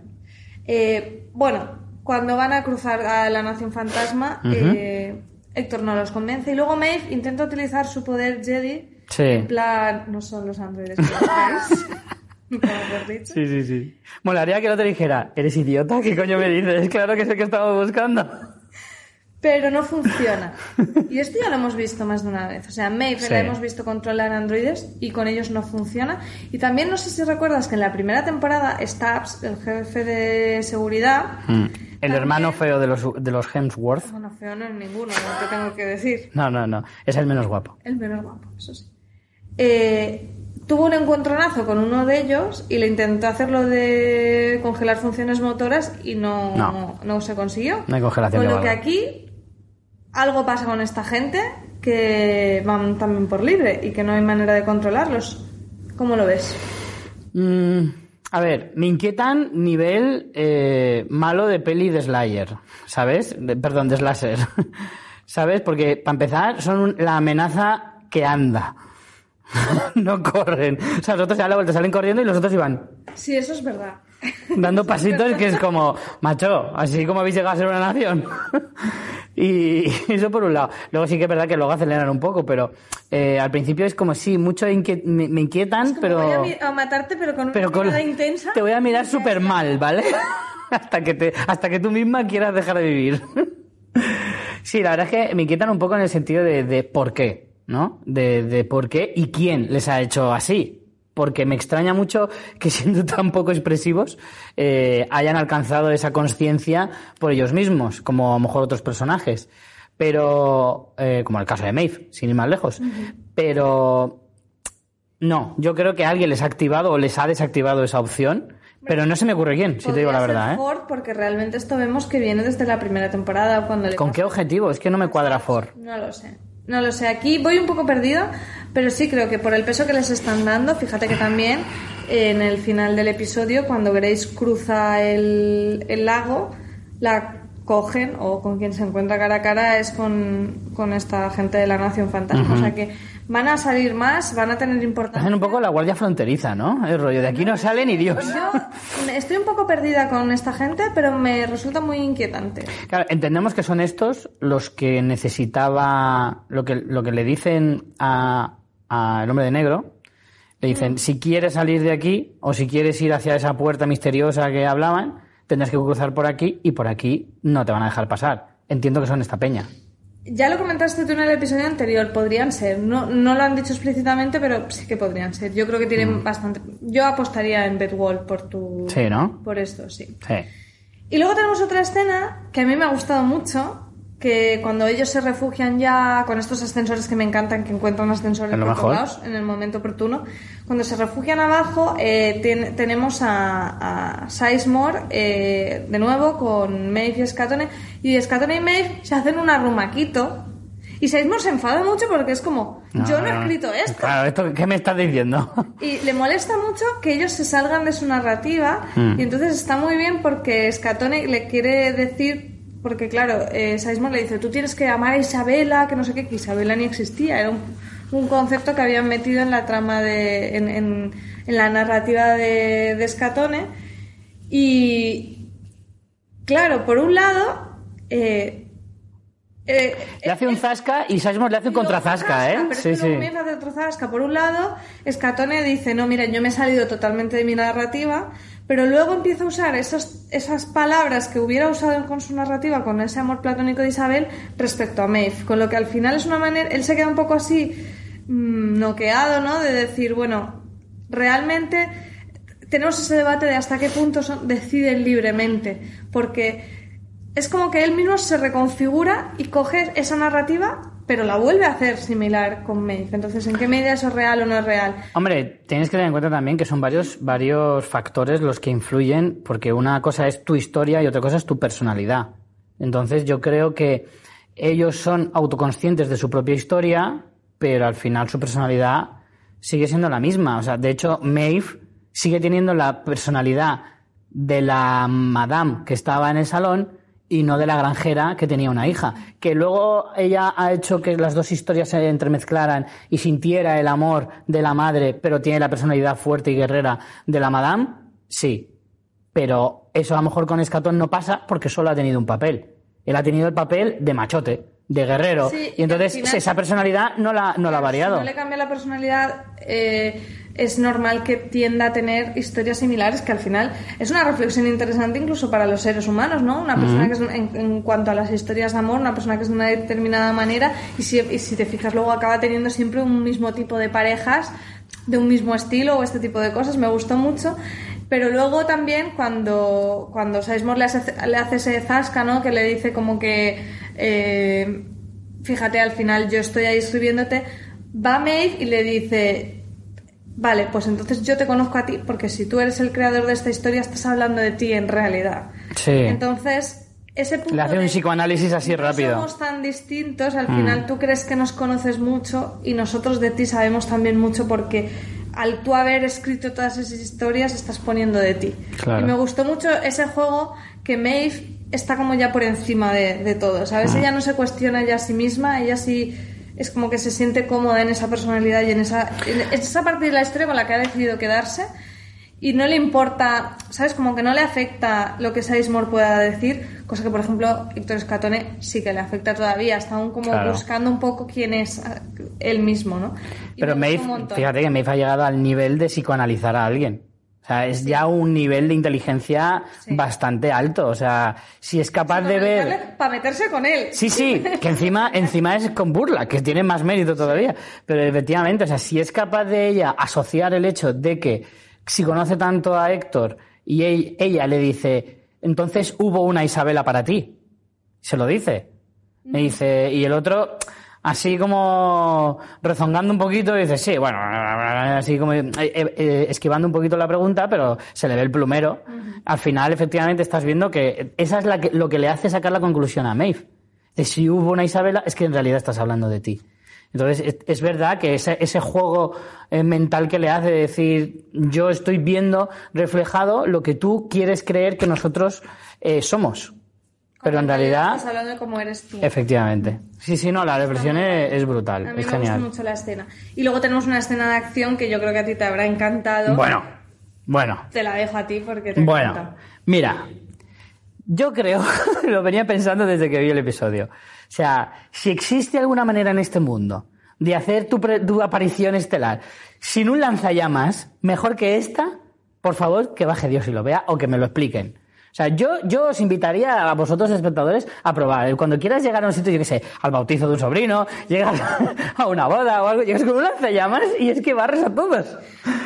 Speaker 2: Eh, bueno, cuando van a cruzar a la Nación Fantasma, eh, Héctor no los convence y luego Maeve intenta utilizar su poder Jedi.
Speaker 1: Sí.
Speaker 2: En plan, no son los androides que
Speaker 1: Sí, sí, sí. Molaría que no te dijera, ¿eres idiota? ¿Qué coño me dices? Claro que sé que estaba buscando.
Speaker 2: Pero no funciona. Y esto ya lo hemos visto más de una vez. O sea, Maeve
Speaker 1: Sí.
Speaker 2: la hemos visto controlar androides y con ellos no funciona. Y también no sé si recuerdas que en la primera temporada Stabs, el jefe de seguridad,
Speaker 1: Mm. El hermano feo de los, de los Hemsworth.
Speaker 2: bueno, feo no es ninguno, no te tengo que decir.
Speaker 1: No, no, no. Es el menos guapo.
Speaker 2: El menos guapo, eso sí. eh, tuvo un encuentronazo con uno de ellos y le intentó hacerlo de congelar funciones motoras y no,
Speaker 1: No.
Speaker 2: no se consiguió.
Speaker 1: No hay congelación
Speaker 2: Con lo que aquí algo pasa con esta gente que van también por libre y que no hay manera de controlarlos. ¿Cómo lo ves?
Speaker 1: Mm, a ver, me inquietan nivel eh, malo de peli de Slayer, ¿sabes? De- perdón, de Slasher. ¿Sabes? Porque, para empezar, son un- la amenaza que anda. no corren. O sea, los otros dan la vuelta, salen corriendo y los otros iban
Speaker 2: Sí, eso es verdad.
Speaker 1: dando pasitos que es como, macho, así como habéis llegado a ser una nación. y eso por un lado. Luego sí que es verdad que luego aceleran un poco, pero eh, al principio es como, sí, mucho inquiet- me, me inquietan,
Speaker 2: Como
Speaker 1: pero...
Speaker 2: voy a, matarte, pero con
Speaker 1: pero
Speaker 2: una
Speaker 1: con
Speaker 2: intensa.
Speaker 1: te voy a mirar
Speaker 2: Ya
Speaker 1: súper mal, ¿vale? hasta que te, hasta que tú misma quieras dejar de vivir. sí, la verdad es que me inquietan un poco en el sentido de, de por qué, ¿no? De, de por qué y quién les ha hecho así. Porque me extraña mucho que siendo tan poco expresivos eh, hayan alcanzado esa conciencia por ellos mismos, como a lo mejor otros personajes. Pero, eh, como el caso de Maeve, sin ir más lejos. Pero no, yo creo que alguien les ha activado o les ha desactivado esa opción, pero no se me ocurre quién, si te digo la
Speaker 2: ser
Speaker 1: verdad, ¿eh?
Speaker 2: Porque realmente esto vemos que viene desde la primera temporada. Cuando le
Speaker 1: ¿Con qué objetivo? Es que no me cuadra Ford.
Speaker 2: No lo sé. No lo sé. Aquí voy un poco perdida, pero sí creo que por el peso que les están dando, fíjate que también en el final del episodio, cuando Grace cruza el, el lago, la cogen o con quien se encuentra cara a cara es con, con esta gente de la Nación Fantasma. O sea que van a salir más, van a tener importancia.
Speaker 1: Hacen un poco la guardia fronteriza, ¿no? El rollo de aquí no sale ni Dios.
Speaker 2: Yo estoy un poco perdida con esta gente, pero me resulta muy inquietante.
Speaker 1: Claro, entendemos que son estos los que necesitaba lo que, lo que le dicen a, a el hombre de negro. Le dicen, si quieres salir de aquí o si quieres ir hacia esa puerta misteriosa que hablaban, tendrás que cruzar por aquí y por aquí no te van a dejar pasar. Entiendo que son esta peña.
Speaker 2: Ya lo comentaste tú en el episodio anterior, podrían ser. No, no lo han dicho explícitamente, pero sí que podrían ser. Yo creo que tienen bastante. Yo apostaría en Bedwall por tu.
Speaker 1: Sí, ¿no?
Speaker 2: Por esto, sí.
Speaker 1: Sí.
Speaker 2: Y luego tenemos otra escena que a mí me ha gustado mucho. Que cuando ellos se refugian ya con estos ascensores que me encantan, que encuentran ascensores
Speaker 1: mejor.
Speaker 2: lados en el momento oportuno, cuando se refugian abajo, eh, ten- tenemos a, a Sizemore eh, de nuevo con Maeve y Scatone, y Scatone y Maeve se hacen un arrumaquito. Y Sizemore se enfada mucho porque es como, yo no he escrito esto.
Speaker 1: Claro, ¿esto ¿qué me estás diciendo?
Speaker 2: Y le molesta mucho que ellos se salgan de su narrativa
Speaker 1: Mm.
Speaker 2: y entonces está muy bien porque Scatone le quiere decir, porque claro, eh, Sizemore le dice, tú tienes que amar a Isabela, que no sé qué, que Isabela ni existía, era un, un concepto que habían metido en la trama de, en, en- en la narrativa de, de Scatone y claro, por un lado... eh, eh,
Speaker 1: Le hace un zasca y Sizemore le hace un contrazasca, ¿eh?
Speaker 2: Pero
Speaker 1: Sí,
Speaker 2: es que
Speaker 1: sí.
Speaker 2: comienza hacer otro zasca. Por un lado, Scatone dice, no, mira, yo me he salido totalmente de mi narrativa, pero luego empieza a usar esos, esas palabras que hubiera usado con su narrativa, con ese amor platónico de Isabel, respecto a Maeve. Con lo que al final es una manera, él se queda un poco así, mm, noqueado, ¿no? De decir, bueno, realmente tenemos ese debate de hasta qué punto deciden libremente, porque es como que él mismo se reconfigura y coge esa narrativa, pero la vuelve a hacer similar con Maeve. Entonces, ¿en qué medida eso es real o no es real?
Speaker 1: Hombre, tienes que tener en cuenta también que son varios, varios factores los que influyen, porque una cosa es tu historia y otra cosa es tu personalidad. Entonces yo creo que ellos son autoconscientes de su propia historia, pero al final su personalidad sigue siendo la misma. O sea, de hecho, Maeve sigue teniendo la personalidad de la madame que estaba en el salón y no de la granjera que tenía una hija. Que luego ella ha hecho que las dos historias se entremezclaran y sintiera el amor de la madre, pero tiene la personalidad fuerte y guerrera de la madame, sí. Pero eso a lo mejor con Escatón no pasa porque solo ha tenido un papel. Él ha tenido el papel de machote, de guerrero.
Speaker 2: Sí,
Speaker 1: y entonces
Speaker 2: y al final-
Speaker 1: esa personalidad no la, no la ha variado.
Speaker 2: Si no le cambia la personalidad, eh, es normal que tienda a tener historias similares, que al final es una reflexión interesante incluso para los seres humanos, ¿no? Una persona que es, en, en cuanto a las historias de amor, una persona que es de una determinada manera, y si, y si te fijas luego acaba teniendo siempre un mismo tipo de parejas, de un mismo estilo o este tipo de cosas, me gustó mucho. Pero luego también cuando, cuando Sizemore le hace, le hace ese zasca, ¿no? Que le dice como que, eh, fíjate, al final yo estoy ahí escribiéndote, va Maeve y le dice, vale, pues entonces yo te conozco a ti, porque si tú eres el creador de esta historia, estás hablando de ti en realidad.
Speaker 1: Sí.
Speaker 2: Entonces, ese punto
Speaker 1: Le hace un psicoanálisis así
Speaker 2: no
Speaker 1: rápido.
Speaker 2: somos tan distintos, al
Speaker 1: Mm.
Speaker 2: final tú crees que nos conoces mucho y nosotros de ti sabemos también mucho porque al tú haber escrito todas esas historias estás poniendo de ti.
Speaker 1: Claro.
Speaker 2: Y me gustó mucho ese juego que Maeve está como ya por encima de, de todo, ¿sabes?
Speaker 1: Mm.
Speaker 2: Ella no se cuestiona ya a sí misma, ella sí es como que se siente cómoda en esa personalidad y en esa, en esa parte de la historia con la que ha decidido quedarse y no le importa, ¿sabes? Como que no le afecta lo que Sizemore pueda decir, cosa que, por ejemplo, Héctor Escatone sí que le afecta todavía, está aún como
Speaker 1: Claro.
Speaker 2: buscando un poco quién es ah, él mismo, ¿no? Y
Speaker 1: Pero Maeve, fíjate que Maeve ha llegado al nivel de psicoanalizar a alguien. O sea, es ya un nivel de inteligencia
Speaker 2: Sí.
Speaker 1: bastante alto. O sea, si es capaz de ver...
Speaker 2: Para meterse con él.
Speaker 1: Sí, sí, que encima, encima es con burla, que tiene más mérito todavía. Pero efectivamente, o sea, si es capaz de ella asociar el hecho de que si conoce tanto a Héctor y ell- ella le dice, entonces hubo una Isabela para ti. Se lo dice. Le dice, y el otro, así como rezongando un poquito, dice, sí, bueno, así como eh, eh, esquivando un poquito la pregunta, pero se le ve el plumero. Al final, efectivamente, estás viendo que esa es la que, lo que le hace sacar la conclusión a Maeve. De si hubo una Isabela, es que en realidad estás hablando de ti. Entonces, es, es verdad que ese, ese juego eh, mental que le hace de decir, yo estoy viendo reflejado lo que tú quieres creer que nosotros somos. Pero en realidad,
Speaker 2: Estás hablando de cómo eres tú.
Speaker 1: efectivamente. Sí, sí, no, la represión es, es brutal,
Speaker 2: A mí
Speaker 1: es
Speaker 2: me
Speaker 1: genial.
Speaker 2: gustó mucho la escena. Y luego tenemos una escena de acción que yo creo que a ti te habrá encantado.
Speaker 1: Bueno, bueno,
Speaker 2: Te la dejo a ti porque te
Speaker 1: bueno.
Speaker 2: encanta.
Speaker 1: Mira, yo creo, lo venía pensando desde que vi el episodio. O sea, si existe alguna manera en este mundo de hacer tu, pre- tu aparición estelar sin un lanzallamas mejor que esta, por favor, que baje Dios y lo vea o que me lo expliquen. O sea, yo, yo os invitaría a vosotros, espectadores, a probar. Cuando quieras llegar a un sitio, yo qué sé, al bautizo de un sobrino, llegas a una boda o algo, llegas con un lanzallamas y es que barres a todos.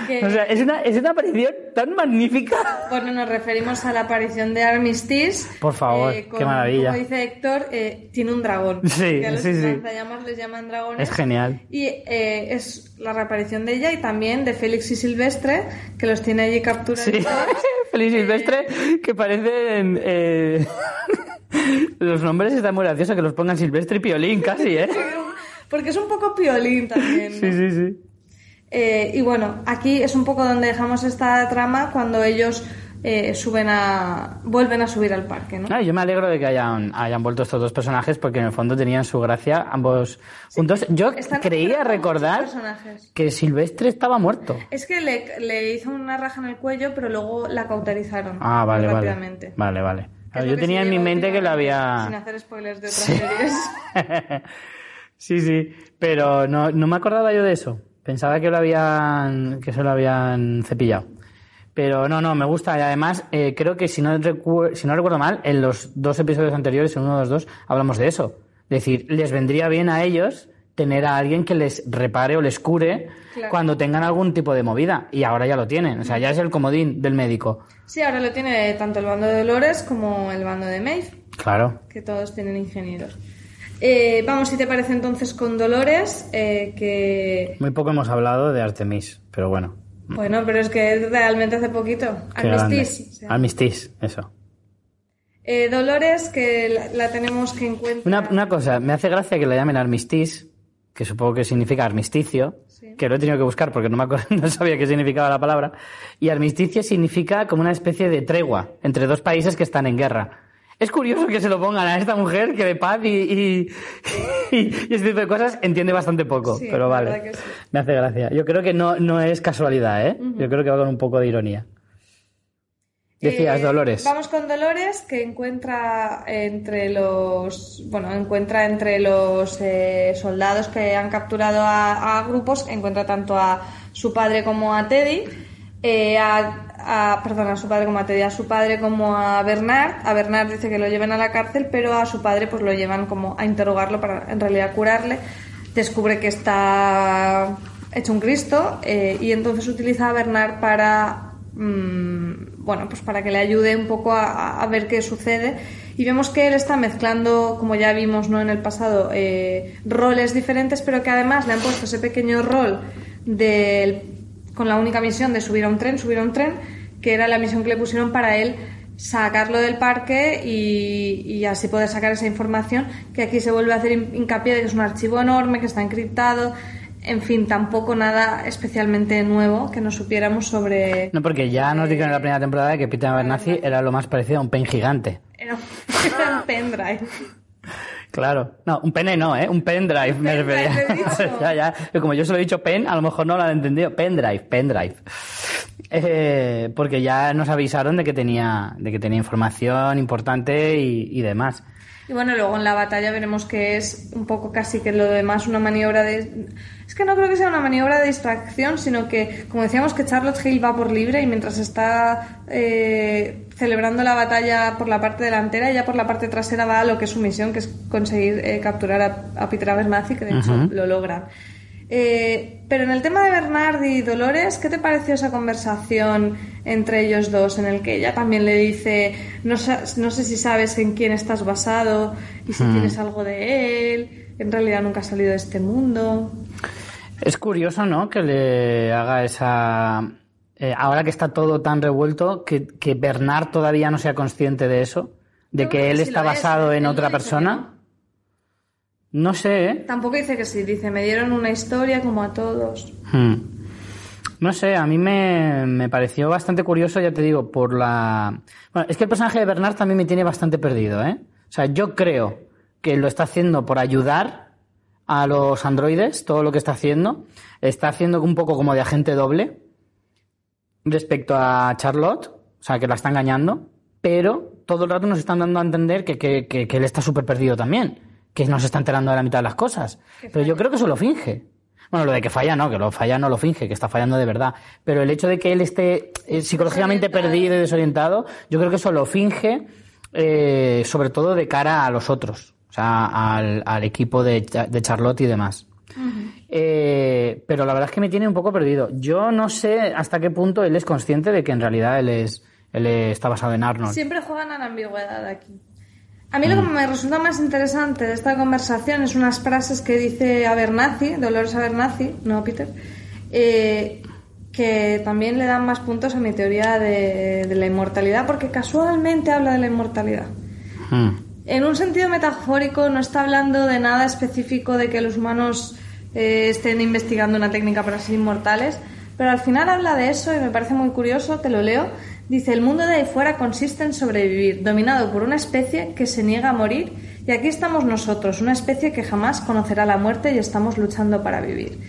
Speaker 2: Que-
Speaker 1: O sea, es una, es una aparición tan magnífica.
Speaker 2: Bueno, nos referimos a la aparición de Armistice. eh,
Speaker 1: Por favor, qué maravilla.
Speaker 2: Como dice Héctor, eh, tiene un dragón.
Speaker 1: Sí,
Speaker 2: a los
Speaker 1: sí, sí.
Speaker 2: lanzallamas les llaman dragones.
Speaker 1: Es genial.
Speaker 2: Y eh, es la reaparición de ella y también de Félix y Silvestre, que los tiene allí capturados.
Speaker 1: Sí, Feliz Silvestre, que parecen... eh, los nombres están muy graciosos, que los pongan Silvestre y Piolín casi, ¿eh?
Speaker 2: Porque es un poco piolín también. ¿no?
Speaker 1: Sí, sí, sí.
Speaker 2: Eh, y bueno, aquí es un poco donde dejamos esta trama cuando ellos eh, suben a. vuelven a subir al parque, ¿no?
Speaker 1: No, yo me alegro de que hayan, hayan vuelto estos dos personajes porque en el fondo tenían su gracia ambos juntos. Yo creía recordar que Silvestre estaba muerto.
Speaker 2: Es que le, le hizo una raja en el cuello, pero luego la cauterizaron.
Speaker 1: Ah, vale,
Speaker 2: muy rápidamente.
Speaker 1: Vale, vale. Yo tenía en mi mente que lo había...
Speaker 2: Sin hacer spoilers de otras
Speaker 1: Sí.
Speaker 2: series.
Speaker 1: sí, sí, pero no, no me acordaba yo de eso. Pensaba que lo habían, que se lo habían cepillado. Pero no, no, me gusta. Y además, eh, creo que si no, si no recuerdo mal, en los dos episodios anteriores, en uno de los dos, hablamos de eso. Es decir, les vendría bien a ellos tener a alguien que les repare o les cure
Speaker 2: Claro.
Speaker 1: cuando tengan algún tipo de movida. Y ahora ya lo tienen. O sea, ya es el comodín del médico.
Speaker 2: Sí, ahora lo tiene tanto el bando de Dolores como el bando de Maeve,
Speaker 1: Claro.
Speaker 2: que todos tienen ingenieros. Eh, vamos, si te parece entonces con Dolores, eh, que...
Speaker 1: Muy poco hemos hablado de Artemis, pero bueno.
Speaker 2: Bueno, pero es que realmente hace poquito. Armistice. o sea.
Speaker 1: Armistice, eso.
Speaker 2: Eh, Dolores, que la, la tenemos que encuentrar...
Speaker 1: Una, una cosa, me hace gracia que la llamen armistice, que supongo que significa armisticio,
Speaker 2: Sí.
Speaker 1: que lo he tenido que buscar porque no, me acuerdo, no sabía qué significaba la palabra. Y armisticio significa como una especie de tregua entre dos países que están en guerra. Es curioso que se lo pongan a esta mujer que de paz y, y, y- y este tipo de cosas entiende bastante poco,
Speaker 2: Sí,
Speaker 1: pero vale.
Speaker 2: verdad que sí.
Speaker 1: Me hace gracia. Yo creo que no, no es casualidad, ¿eh? Yo creo que va con un poco de ironía. Decías,
Speaker 2: Eh,
Speaker 1: Dolores.
Speaker 2: Vamos con Dolores, que encuentra entre los. Bueno, encuentra entre los eh, soldados que han capturado a, a grupos, encuentra tanto a su padre como a Teddy. Eh, a, a- su padre como a Teddy, a su padre como a Bernard. A Bernard dice que lo lleven a la cárcel, pero a su padre pues lo llevan como a interrogarlo para en realidad curarle. Descubre que está hecho un Cristo eh, y entonces utiliza a Bernard para mm, bueno, pues para que le ayude un poco a, a ver qué sucede. Y vemos que él está mezclando, como ya vimos ¿no? en el pasado, eh, roles diferentes, pero que además le han puesto ese pequeño rol del con la única misión de subir a un tren, subir a un tren, que era la misión que le pusieron para él sacarlo del parque y, y, así poder sacar esa información, que aquí se vuelve a hacer hincapié de que es un archivo enorme, que está encriptado, en fin, tampoco nada especialmente nuevo que no supiéramos sobre...
Speaker 1: No, porque ya nos dijeron en la primera temporada que Peter Abernathy era lo más parecido a un pen gigante.
Speaker 2: Era, era un pendrive.
Speaker 1: Claro. No, un pene no, ¿eh? Un pendrive, me refería. ya, ya. Como yo se lo he dicho pen, a lo mejor no lo han entendido. Pendrive, pendrive. Eh, porque ya nos avisaron de que tenía, de que tenía información importante y, y demás.
Speaker 2: Y bueno, luego en la batalla veremos que es un poco casi que lo demás una maniobra de... Es que no creo que sea una maniobra de distracción, sino que, como decíamos, que Charlotte Hill va por libre y mientras está eh, celebrando la batalla por la parte delantera, ella por la parte trasera va a lo que es su misión, que es conseguir eh, capturar a, a Peter Abernathy, que de hecho lo logran. Eh, pero en el tema de Bernard y Dolores, ¿qué te pareció esa conversación entre ellos dos en el que ella también le dice, no, no sé si sabes en quién estás basado y si tienes algo de él, en realidad nunca ha salido de este mundo?
Speaker 1: Es curioso, ¿no? Que le haga esa... Eh, ahora que está todo tan revuelto, que, que, Bernard todavía no sea consciente de eso, de que él si está basado es, en otra persona. No sé, ¿eh?
Speaker 2: Tampoco dice que sí, dice, me dieron una historia como a todos.
Speaker 1: Hmm. No sé, a mí me, me, pareció bastante curioso, ya te digo, por la... Bueno, es que el personaje de Bernard también me tiene bastante perdido, ¿eh? O sea, yo creo que lo está haciendo por ayudar a los androides, todo lo que está haciendo. Está haciendo un poco como de agente doble respecto a Charlotte, o sea, que la está engañando, pero todo el rato nos están dando a entender que, que, que, que él está súper perdido también que no se está enterando de la mitad de las cosas. Pero yo creo que eso lo finge. Bueno, lo de que falla no, que lo falla no lo finge, que está fallando de verdad. Pero el hecho de que él esté eh, psicológicamente perdido y desorientado, yo creo que eso lo finge, eh, sobre todo de cara a los otros, o sea, al, al equipo de, de, Charlotte y demás. Uh -huh. eh, pero la verdad es que me tiene un poco perdido. Yo no sé hasta qué punto él es consciente de que en realidad él es él está basado en Arnold.
Speaker 2: Siempre juegan a la ambigüedad aquí. A mí lo que me resulta más interesante de esta conversación es unas frases que dice Abernathy, Dolores Abernathy, no Peter, eh, que también le dan más puntos a mi teoría de, de, la inmortalidad, porque casualmente habla de la inmortalidad. Hmm. En un sentido metafórico no está hablando de nada específico de que los humanos eh, estén investigando una técnica para ser inmortales, pero al final habla de eso y me parece muy curioso, te lo leo. Dice, el mundo de ahí fuera consiste en sobrevivir, dominado por una especie que se niega a morir, y aquí estamos nosotros, una especie que jamás conocerá la muerte y estamos luchando para vivir.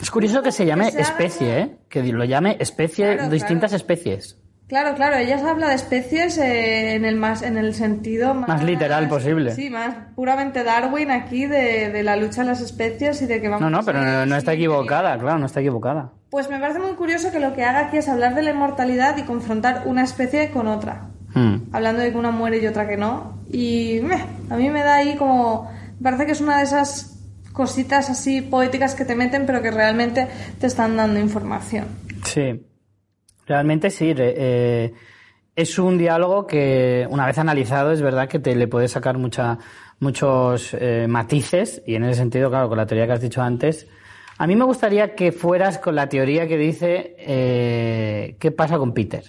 Speaker 1: Es curioso que se llame que se especie, ¿eh? Que lo llame especie, claro, distintas claro. especies.
Speaker 2: Claro, claro, ella habla de especies eh, en el más en el sentido más,
Speaker 1: más, literal posible.
Speaker 2: Sí, más puramente Darwin aquí de, de, la lucha de las especies y de que vamos
Speaker 1: No, no, pero no, no está equivocada, claro, no está equivocada.
Speaker 2: Pues me parece muy curioso que lo que haga aquí es hablar de la inmortalidad y confrontar una especie con otra. Hmm. Hablando de que una muere y otra que no. Y meh, a mí me da ahí como... Me parece que es una de esas cositas así poéticas que te meten pero que realmente te están dando información.
Speaker 1: Sí. Realmente sí. Eh, es un diálogo que, una vez analizado, es verdad que te le puedes sacar mucha, muchos eh, matices y en ese sentido, claro, con la teoría que has dicho antes, a mí me gustaría que fueras con la teoría que dice eh, qué pasa con Peter.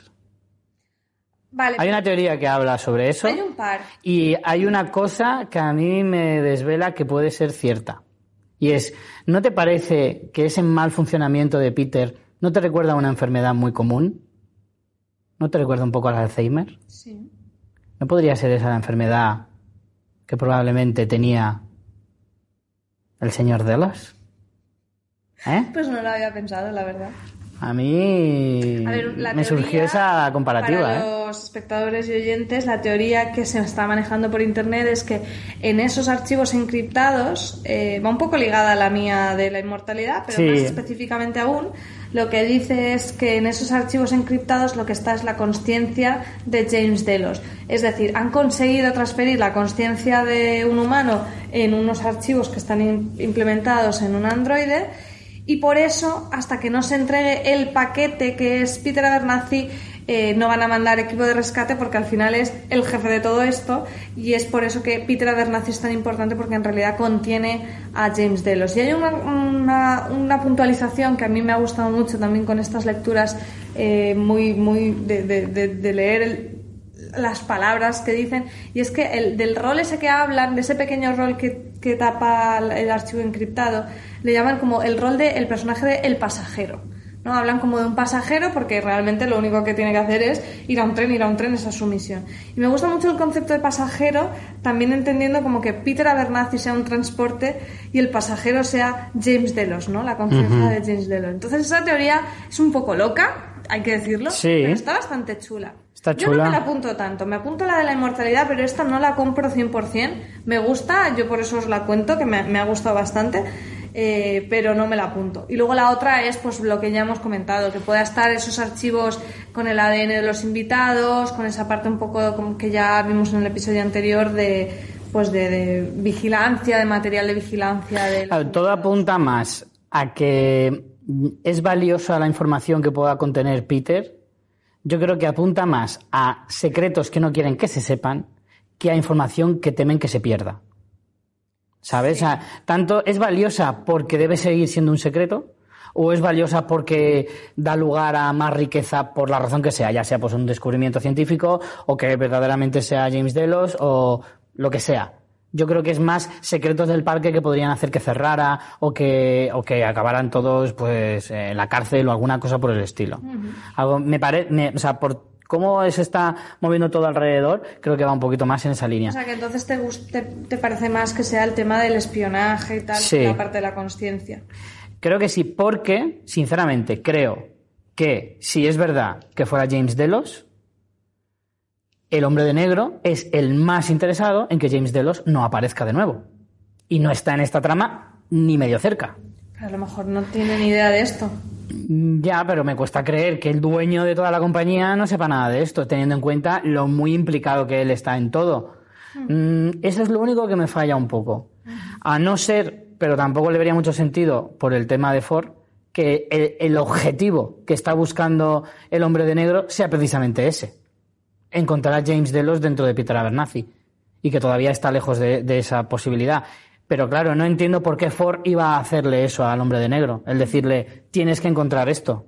Speaker 2: Vale.
Speaker 1: Hay una teoría que habla sobre eso.
Speaker 2: Hay un par.
Speaker 1: Y hay una cosa que a mí me desvela que puede ser cierta. Y es, ¿no te parece que ese mal funcionamiento de Peter no te recuerda a una enfermedad muy común? ¿No te recuerda un poco al Alzheimer?
Speaker 2: Sí.
Speaker 1: ¿No podría ser esa la enfermedad que probablemente tenía el señor Delos? ¿Eh?
Speaker 2: Pues no lo había pensado, la verdad.
Speaker 1: A mí
Speaker 2: a ver,
Speaker 1: me surgió esa comparativa.
Speaker 2: Para
Speaker 1: ¿eh?
Speaker 2: los espectadores y oyentes, la teoría que se está manejando por internet es que en esos archivos encriptados, eh, va un poco ligada a la mía de la inmortalidad, pero
Speaker 1: Sí.
Speaker 2: más específicamente aún, lo que dice es que en esos archivos encriptados lo que está es la consciencia de James Delos. Es decir, han conseguido transferir la consciencia de un humano en unos archivos que están implementados en un androide y por eso, hasta que no se entregue el paquete que es Peter Abernathy, eh, no van a mandar equipo de rescate porque al final es el jefe de todo esto y es por eso que Peter Abernathy es tan importante porque en realidad contiene a James Delos. Y hay una, una, puntualización que a mí me ha gustado mucho también con estas lecturas eh, muy, muy de, de, leer las palabras que dicen y es que el, del rol ese que hablan, de ese pequeño rol que, que tapa el archivo encriptado, le llaman como el rol del el personaje de el pasajero. ¿No? Hablan como de un pasajero porque realmente lo único que tiene que hacer es ir a un tren, ir a un tren, esa es su misión. Y me gusta mucho el concepto de pasajero, también entendiendo como que Peter Abernathy sea un transporte y el pasajero sea James Delos, ¿no? La conciencia de James Delos. Entonces esa teoría es un poco loca, hay que decirlo, pero está bastante chula.
Speaker 1: Está chula.
Speaker 2: Yo no me la apunto tanto, me apunto la de la inmortalidad, pero esta no la compro 100%. Me gusta, yo por eso os la cuento, que me, me ha gustado bastante. Eh, pero no me la apunto. Y luego la otra es pues lo que ya hemos comentado, que pueda estar esos archivos con el ADN de los invitados, con esa parte un poco como que ya vimos en el episodio anterior de pues de, vigilancia, de material de vigilancia. De
Speaker 1: todo apunta más a que es valiosa la información que pueda contener Peter. Yo creo que apunta más a secretos que no quieren que se sepan que a información que temen que se pierda. ¿Sabes? tanto es valiosa porque debe seguir siendo un secreto, o es valiosa porque da lugar a más riqueza por la razón que sea, ya sea pues un descubrimiento científico o que verdaderamente sea James Delos o lo que sea. Yo creo que es más secretos del parque que podrían hacer que cerrara o que, o que acabaran todos pues en la cárcel o alguna cosa por el estilo. Algo me parece, o sea, por cómo se está moviendo todo alrededor, creo que va un poquito más en esa línea.
Speaker 2: O sea, que entonces te, te, parece más que sea el tema del espionaje y tal, la parte de la conciencia.
Speaker 1: Creo que sí, porque, sinceramente, creo que si es verdad que fuera James Delos, el hombre de negro es el más interesado en que James Delos no aparezca de nuevo. Y no está en esta trama ni medio cerca.
Speaker 2: a lo mejor no tiene ni idea de esto.
Speaker 1: Ya, pero me cuesta creer que el dueño de toda la compañía no sepa nada de esto, teniendo en cuenta lo muy implicado que él está en todo. Mm, eso es lo único que me falla un poco. A no ser, pero tampoco le vería mucho sentido por el tema de Ford, que el, objetivo que está buscando el hombre de negro sea precisamente ese. Encontrar a James Delos dentro de Peter Abernathy. Y que todavía está lejos de esa posibilidad. Pero claro, no entiendo por qué Ford iba a hacerle eso al hombre de negro. El decirle, tienes que encontrar esto.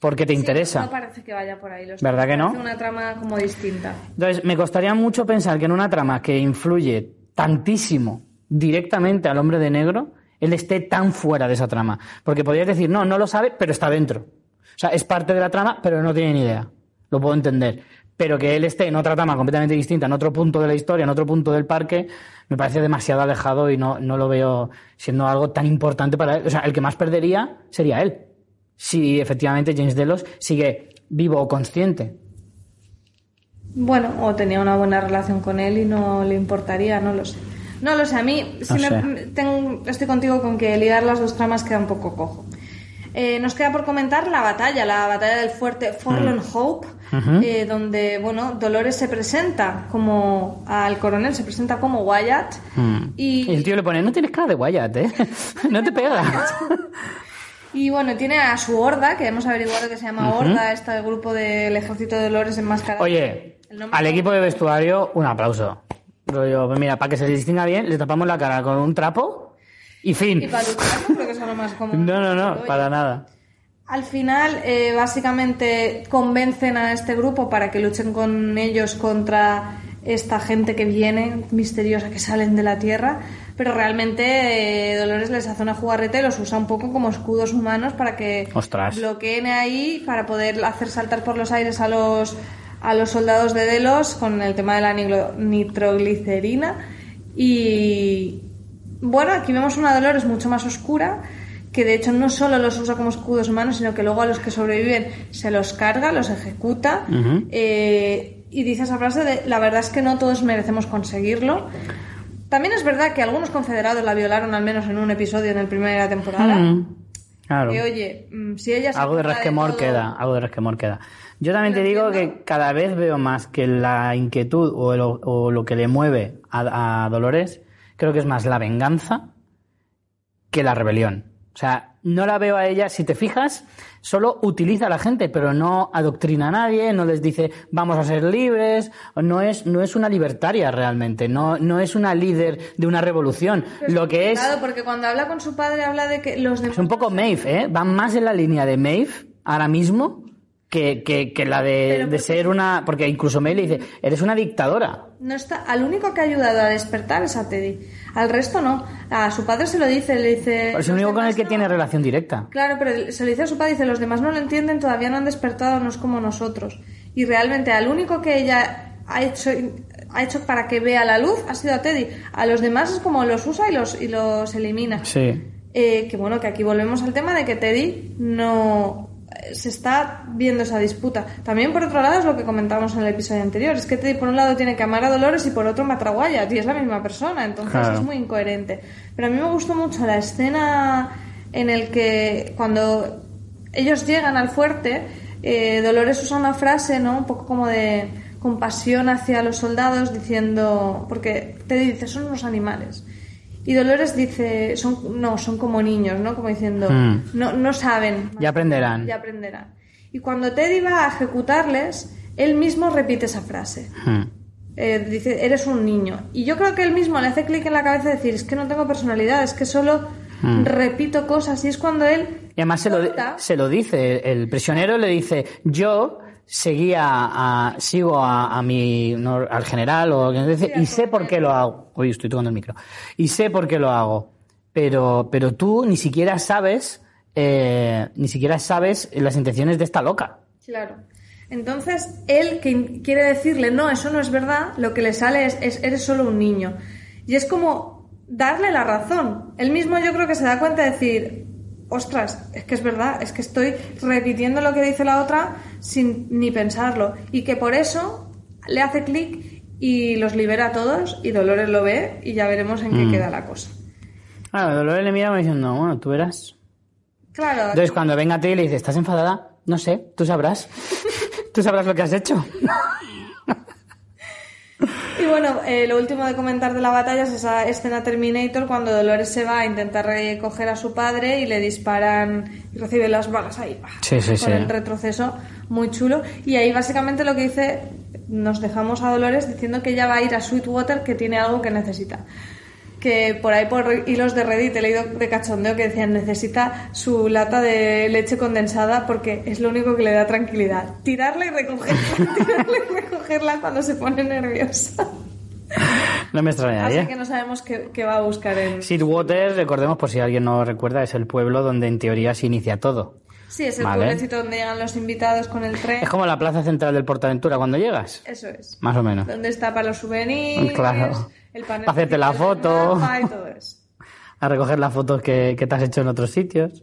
Speaker 1: Porque te interesa.
Speaker 2: No parece que vaya por ahí.
Speaker 1: ¿Verdad que no?
Speaker 2: una trama como distinta.
Speaker 1: Entonces, me costaría mucho pensar que en una trama que influye tantísimo directamente al hombre de negro, él esté tan fuera de esa trama. Porque podrías decir, no, no lo sabe, pero está dentro. O sea, es parte de la trama, pero no tiene ni idea. Lo puedo entender pero que él esté en otra trama completamente distinta, en otro punto de la historia, en otro punto del parque, me parece demasiado alejado y no, no lo veo siendo algo tan importante para él. O sea, el que más perdería sería él, si efectivamente James Delos sigue vivo o consciente.
Speaker 2: Bueno, o tenía una buena relación con él y no le importaría, no lo sé. No lo sé, a mí estoy contigo con que liar las dos tramas queda un poco cojo. Eh, nos queda por comentar la batalla, la batalla del fuerte Forlorn mm. Hope, eh, donde bueno Dolores se presenta como al coronel, se presenta como Wyatt.
Speaker 1: Mm. Y... el tío le pone, no tienes cara de Wyatt, ¿eh? no te pega.
Speaker 2: Y bueno, tiene a su horda, que hemos averiguado que se llama Horda, este grupo del ejército de Dolores enmascarado.
Speaker 1: Oye, al equipo de vestuario, un aplauso. Rollo, pues mira, para que se distinga bien, le tapamos la cara con un trapo y fin.
Speaker 2: Y para creo que es lo más común.
Speaker 1: No, no, no, para nada.
Speaker 2: Al final, eh, básicamente convencen a este grupo para que luchen con ellos contra esta gente que viene, misteriosa, que salen de la Tierra, pero realmente eh, Dolores les hace una jugarreta y los usa un poco como escudos humanos para que bloqueen ahí, para poder hacer saltar por los aires a los, a los soldados de Delos con el tema de la nitroglicerina y, bueno, aquí vemos una Dolores mucho más oscura, que de hecho no solo los usa como escudos humanos, sino que luego a los que sobreviven se los carga, los ejecuta. Eh, y dice esa frase de, la verdad es que no todos merecemos conseguirlo. También es verdad que algunos confederados la violaron al menos en un episodio en el primera temporada.
Speaker 1: Claro.
Speaker 2: Que oye, mm, si ella
Speaker 1: algo de resquemor queda, algo de resquemor queda. Yo también te digo que cada vez veo más que la inquietud o, lo que le mueve a Dolores creo que es más la venganza que la rebelión. O sea, no la veo a ella, si te fijas, solo utiliza a la gente, pero no adoctrina a nadie, no les dice vamos a ser libres, no es, no es una libertaria realmente, no, no es una líder de una revolución. Lo que es,
Speaker 2: Claro, porque cuando habla con su padre habla de que los demás...
Speaker 1: es un poco Maeve, ¿eh? Va más en la línea de Maeve ahora mismo que, que, que la de, de ser una, porque incluso Maeve le dice, eres una dictadora.
Speaker 2: No está, al único que ha ayudado a despertar es a Teddy. Al resto no. A su padre se lo dice, le dice...
Speaker 1: Es el
Speaker 2: "Los
Speaker 1: único con el que
Speaker 2: no".
Speaker 1: tiene relación directa.
Speaker 2: Claro, pero se lo dice a su padre, dice, los demás no lo entienden, todavía no han despertado, no es como nosotros. Y realmente al único que ella ha hecho, ha hecho para que vea la luz ha sido a Teddy. A los demás es como los usa y los, y los elimina.
Speaker 1: Sí.
Speaker 2: Eh, que bueno, que aquí volvemos al tema de que Teddy no se está viendo esa disputa. También por otro lado es lo que comentábamos en el episodio anterior, es que Teddy por un lado tiene que amar a Dolores y por otro Wyatt y es la misma persona, entonces
Speaker 1: Claro.
Speaker 2: es muy incoherente. Pero a mí me gustó mucho la escena en el que cuando ellos llegan al fuerte, eh, Dolores usa una frase, ¿no? Un poco como de compasión hacia los soldados diciendo, porque Teddy dice, son unos animales. Y Dolores dice, son, no, son como niños, ¿no? Como diciendo,
Speaker 1: Hmm.
Speaker 2: no, no saben.
Speaker 1: Ya aprenderán.
Speaker 2: Ya aprenderán. Y cuando Teddy va a ejecutarles, él mismo repite esa frase.
Speaker 1: Hmm.
Speaker 2: Eh, dice, eres un niño. Y yo creo que él mismo le hace clic en la cabeza y decir, es que no tengo personalidad, es que solo
Speaker 1: Hmm.
Speaker 2: repito cosas. Y es cuando él...
Speaker 1: Y además se lo, se lo dice, el prisionero le dice, yo seguía a, sigo a, a mi, no, al general o dice, y sé por qué lo hago. Uy, estoy tocando el micro. Y sé por qué lo hago. Pero, pero tú ni siquiera sabes, eh, ni siquiera sabes las intenciones de esta loca.
Speaker 2: Claro. Entonces, él que quiere decirle, no, eso no es verdad, lo que le sale es, es, eres solo un niño. Y es como darle la razón. Él mismo yo creo que se da cuenta de decir, ostras, es que es verdad, es que estoy repitiendo lo que dice la otra sin ni pensarlo. Y que por eso le hace clic y los libera a todos y Dolores lo ve y ya veremos en qué queda la cosa.
Speaker 1: Claro, Dolores le mira diciendo, bueno, tú verás.
Speaker 2: Claro,
Speaker 1: Entonces cuando venga a ti y le dice, ¿estás enfadada? No sé, tú sabrás. tú sabrás lo que has hecho.
Speaker 2: Y bueno, eh, lo último de comentar de la batalla es esa escena Terminator cuando Dolores se va a intentar recoger a su padre y le disparan y recibe las balas ahí.
Speaker 1: Sí, sí,
Speaker 2: con
Speaker 1: sí.
Speaker 2: el retroceso muy chulo. Y ahí básicamente lo que dice, nos dejamos a Dolores diciendo que ella va a ir a Sweetwater que tiene algo que necesita. Que por ahí por hilos de Reddit he leído de cachondeo que decían necesita su lata de leche condensada porque es lo único que le da tranquilidad. Tirarla y recogerla, tirarla y recogerla cuando se pone nerviosa.
Speaker 1: No me
Speaker 2: Así
Speaker 1: extrañaría.
Speaker 2: que no sabemos qué, qué va a buscar en...
Speaker 1: Sidwater, recordemos por si alguien no recuerda, es el pueblo donde en teoría se inicia todo.
Speaker 2: Sí, es el
Speaker 1: Vale.
Speaker 2: pueblecito donde llegan los invitados con el tren.
Speaker 1: Es como la plaza central del Portaventura cuando llegas.
Speaker 2: Eso es.
Speaker 1: Más o menos.
Speaker 2: Donde está para los souvenirs,
Speaker 1: Claro.
Speaker 2: el panel
Speaker 1: Pa' hacerte la foto.
Speaker 2: y todo eso.
Speaker 1: A recoger las fotos que, que te has hecho en otros sitios.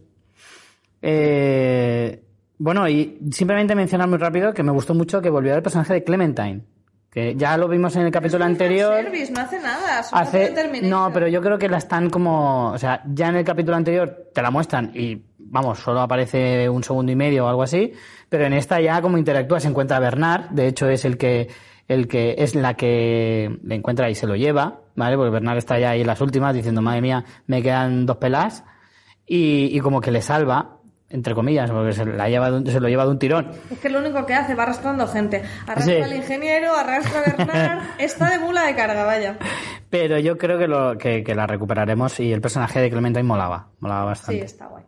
Speaker 1: Eh, bueno, y simplemente mencionar muy rápido que me gustó mucho que volvió el personaje de Clementine. Que ya lo vimos en el capítulo anterior.
Speaker 2: Service, no hace nada.
Speaker 1: Hace, no, pero yo creo que la están como, o sea, ya en el capítulo anterior te la muestran y vamos, solo aparece un segundo y medio o algo así, pero en esta ya como interactúa se encuentra Bernard, de hecho es el que el que es la que le encuentra y se lo lleva, ¿vale? Porque Bernard está ya ahí en las últimas diciendo, madre mía, me quedan dos pelas y, y como que le salva, entre comillas, porque se, la lleva un- se lo lleva de un tirón.
Speaker 2: Es que lo único que hace va arrastrando gente. Arrastra
Speaker 1: Sí.
Speaker 2: al ingeniero, arrastra a Bernard. está de mula de carga, vaya.
Speaker 1: Pero yo creo que, lo, que, que la recuperaremos y el personaje de Clementine molaba, molaba
Speaker 2: Sí,
Speaker 1: bastante.
Speaker 2: está guay.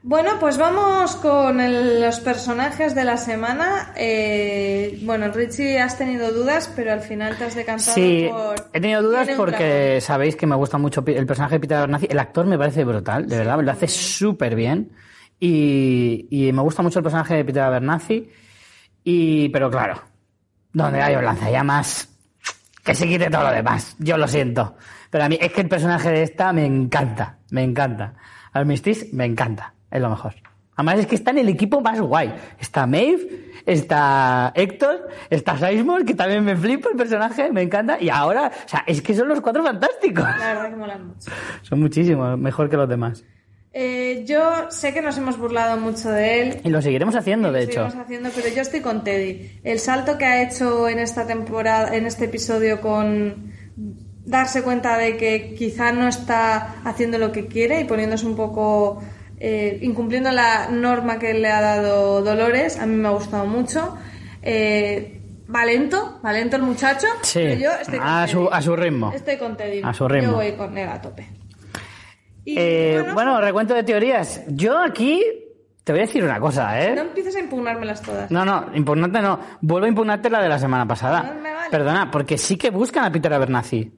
Speaker 2: Bueno, pues vamos con el- los personajes de la semana. Eh, bueno, Richie, has tenido dudas, pero al final te has decantado
Speaker 1: Sí,
Speaker 2: por...
Speaker 1: he tenido dudas porque sabéis que me gusta mucho el personaje de Peter Abernathy. El actor me parece brutal, de verdad, lo hace súper bien. Y, y me gusta mucho el personaje de Peter Abernathy. Y, pero claro, donde hay un lanzallamas, que se quite todo lo demás. Yo lo siento. Pero a mí es que el personaje de esta me encanta, me encanta. Armistice me encanta, es lo mejor. Además es que está en el equipo más guay. Está Maeve, está Héctor, está Sizemore, que también me flipa el personaje, me encanta. Y ahora, o sea, es que son los cuatro fantásticos.
Speaker 2: La verdad que molan mucho.
Speaker 1: Son muchísimos, mejor que los demás.
Speaker 2: Eh, yo sé que nos hemos burlado mucho de él.
Speaker 1: Y lo seguiremos haciendo, de
Speaker 2: Lo
Speaker 1: hecho.
Speaker 2: seguimos haciendo, pero yo estoy con Teddy. El salto que ha hecho en esta temporada, en este episodio con darse cuenta de que quizá no está haciendo lo que quiere y poniéndose un poco eh, incumpliendo la norma que le ha dado Dolores. A mí me ha gustado mucho. Eh, valento, valento el muchacho.
Speaker 1: Sí,
Speaker 2: pero yo estoy con
Speaker 1: a su- a su ritmo.
Speaker 2: Estoy con Teddy.
Speaker 1: A su ritmo.
Speaker 2: Yo voy con él a tope. Y,
Speaker 1: Eh, bueno, recuento de teorías. Yo aquí te voy a decir una cosa, ¿eh?
Speaker 2: no empieces a impugnármelas todas.
Speaker 1: No, no, impugnante no. Vuelvo a impugnarte la de la semana pasada.
Speaker 2: No me vale.
Speaker 1: Perdona, porque sí que buscan a Peter Abernathy.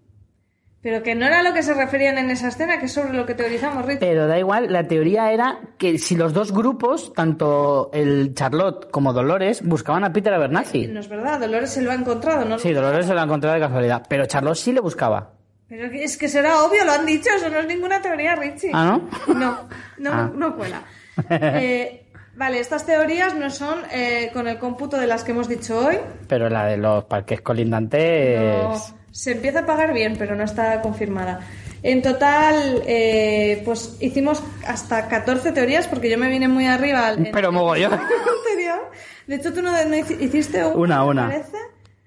Speaker 2: Pero que no era lo que se referían en esa escena, que es sobre lo que teorizamos, Rita.
Speaker 1: Pero da igual, la teoría era que si los dos grupos, tanto el Charlotte como Dolores, buscaban a Peter Abernathy.
Speaker 2: No es verdad, Dolores se lo ha encontrado, ¿no?
Speaker 1: Sí, Dolores se lo ha encontrado de casualidad, pero Charlotte sí le buscaba.
Speaker 2: Pero es que será obvio, lo han dicho, eso no es ninguna teoría, Richie.
Speaker 1: ¿Ah, no?
Speaker 2: No, no,
Speaker 1: Ah.
Speaker 2: no cuela. Eh, vale, estas teorías no son eh, con el cómputo de las que hemos dicho hoy.
Speaker 1: Pero la de los parques colindantes...
Speaker 2: No, se empieza a pagar bien, pero no está confirmada. En total, eh, pues hicimos hasta 14 teorías, porque yo me vine muy arriba. en-
Speaker 1: Pero mogollón.
Speaker 2: anterior. De hecho, tú no, no hici- hiciste una,
Speaker 1: Una,
Speaker 2: me parece.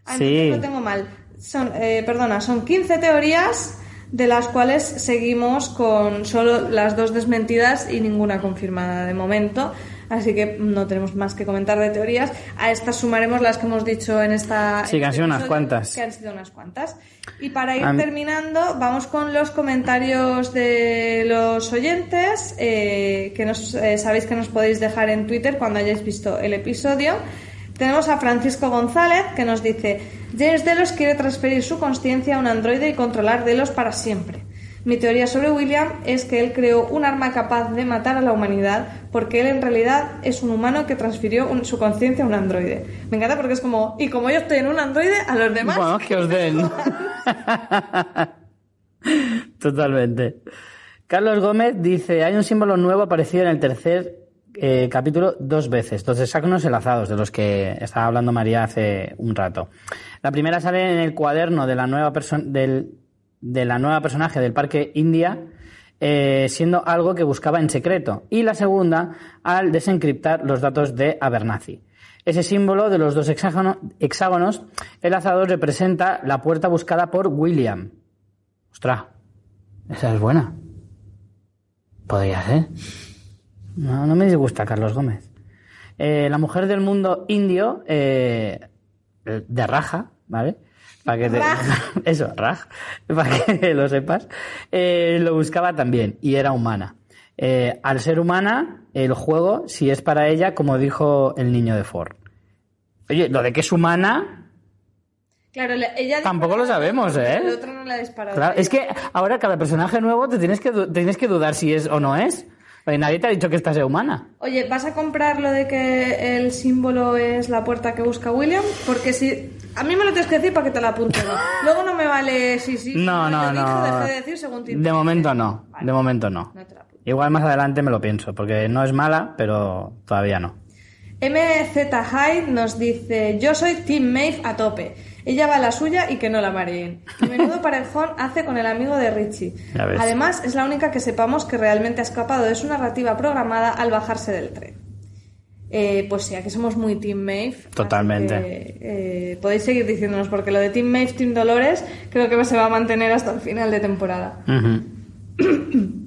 Speaker 2: Ah,
Speaker 1: Sí.
Speaker 2: lo tengo mal. Son, eh, perdona, son 15 teorías, de las cuales seguimos con solo las dos desmentidas y ninguna confirmada de momento. Así que no tenemos más que comentar de teorías. A estas sumaremos las que hemos dicho en esta.
Speaker 1: Sí, que han
Speaker 2: este
Speaker 1: sido unas cuantas.
Speaker 2: Que han sido unas cuantas. Y para ir terminando, vamos con los comentarios de los oyentes, eh, que nos, eh, sabéis que nos podéis dejar en Twitter cuando hayáis visto el episodio. Tenemos a Francisco González que nos dice, James Delos quiere transferir su conciencia a un androide y controlar Delos para siempre. Mi teoría sobre William es que él creó un arma capaz de matar a la humanidad porque él en realidad es un humano que transfirió un- su conciencia a un androide. Me encanta porque es como, y como yo estoy en un androide, a los demás...
Speaker 1: Bueno, que os den. Totalmente. Carlos Gómez dice, hay un símbolo nuevo aparecido en el tercer eh, capítulo dos veces, dos hexágonos enlazados de los que estaba hablando María hace un rato. La primera sale en el cuaderno de la nueva, perso- del- de la nueva personaje del Parque India, eh, siendo algo que buscaba en secreto. Y la segunda al desencriptar los datos de Abernathy. Ese símbolo de los dos hexágono- hexágonos enlazados representa la puerta buscada por William. Ostras, esa es buena. Podría ser. No, no me disgusta Carlos Gómez. Eh, la mujer del mundo indio, eh, de Raja, ¿vale? Para que te-. Eso, Raj, para que lo sepas, eh, lo buscaba también y era humana. Eh, al ser humana, el juego, si es para ella, como dijo el niño de Ford. Oye, lo de que es humana,
Speaker 2: Claro, ella
Speaker 1: Tampoco lo sabemos, ¿eh?
Speaker 2: El otro no ha disparado.
Speaker 1: Claro, es que ahora cada personaje nuevo te tienes que, tienes que dudar si es o no es. Porque nadie te ha dicho que esta sea humana.
Speaker 2: Oye, ¿vas a comprar lo de que el símbolo es la puerta que busca William? Porque si... A mí me lo tienes que decir para que te la apunte. Luego no me vale sí, sí.
Speaker 1: No, no,
Speaker 2: dije,
Speaker 1: no.
Speaker 2: dejé de decir según te
Speaker 1: De momento no.
Speaker 2: Vale.
Speaker 1: De momento no.
Speaker 2: No te la apunto.
Speaker 1: Igual más adelante me lo pienso, porque no es mala, pero todavía no.
Speaker 2: MZ Hyde nos dice, yo soy Team Maeve a tope. Ella va a la suya y que no la mareen. Y menudo parejón hace con el amigo de Richie. Además, es la única que sepamos que realmente ha escapado de su narrativa programada al bajarse del tren. Eh, pues sí, aquí somos muy Team Maeve.
Speaker 1: Totalmente.
Speaker 2: que, eh, podéis seguir diciéndonos, porque lo de Team Maeve, Team Dolores, creo que se va a mantener hasta el final de temporada.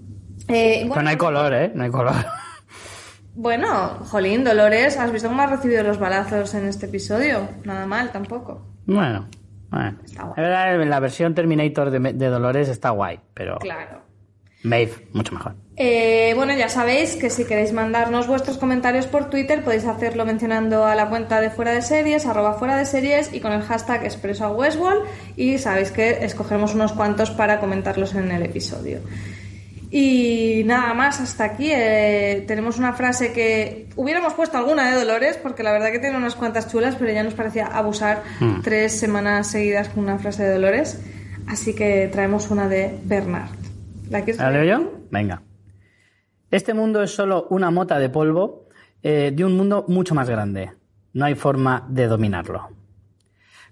Speaker 2: Eh,
Speaker 1: Pero no hay color, ¿eh? No hay color.
Speaker 2: bueno, Jolín, Dolores, ¿has visto cómo has recibido los balazos en este episodio? Nada mal, tampoco.
Speaker 1: Bueno, bueno.
Speaker 2: Está
Speaker 1: verdad, La versión Terminator de, de Dolores está guay, pero
Speaker 2: Claro.
Speaker 1: Maeve, mucho mejor.
Speaker 2: Eh, bueno, ya sabéis que si queréis mandarnos vuestros comentarios por Twitter podéis hacerlo mencionando a la cuenta de fuera de series, arroba fuera de series y con el hashtag expreso a Westwall y sabéis que escogeremos unos cuantos para comentarlos en el episodio. Y nada más, hasta aquí. eh, tenemos una frase que hubiéramos puesto alguna de Dolores, porque la verdad que tiene unas cuantas chulas, pero ya nos parecía abusar
Speaker 1: Mm.
Speaker 2: tres semanas seguidas con una frase de Dolores. Así que traemos una de Bernard. ¿La
Speaker 1: ¿La leo yo? Venga. Este mundo es solo una mota de polvo eh, de un mundo mucho más grande. No hay forma de dominarlo.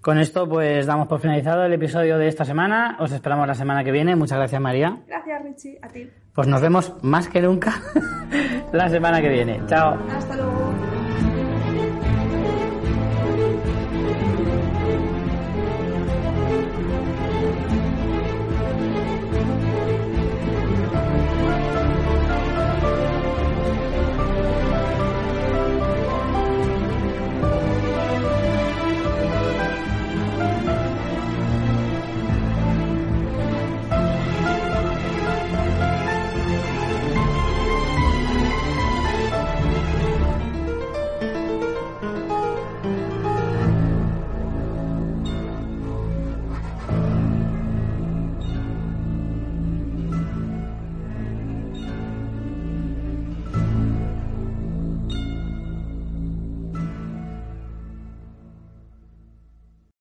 Speaker 1: Con esto, pues damos por finalizado el episodio de esta semana. Os esperamos la semana que viene. Muchas gracias, María.
Speaker 2: Gracias, Richie. A ti.
Speaker 1: Pues nos vemos más que nunca la semana que viene. Chao.
Speaker 2: Hasta luego.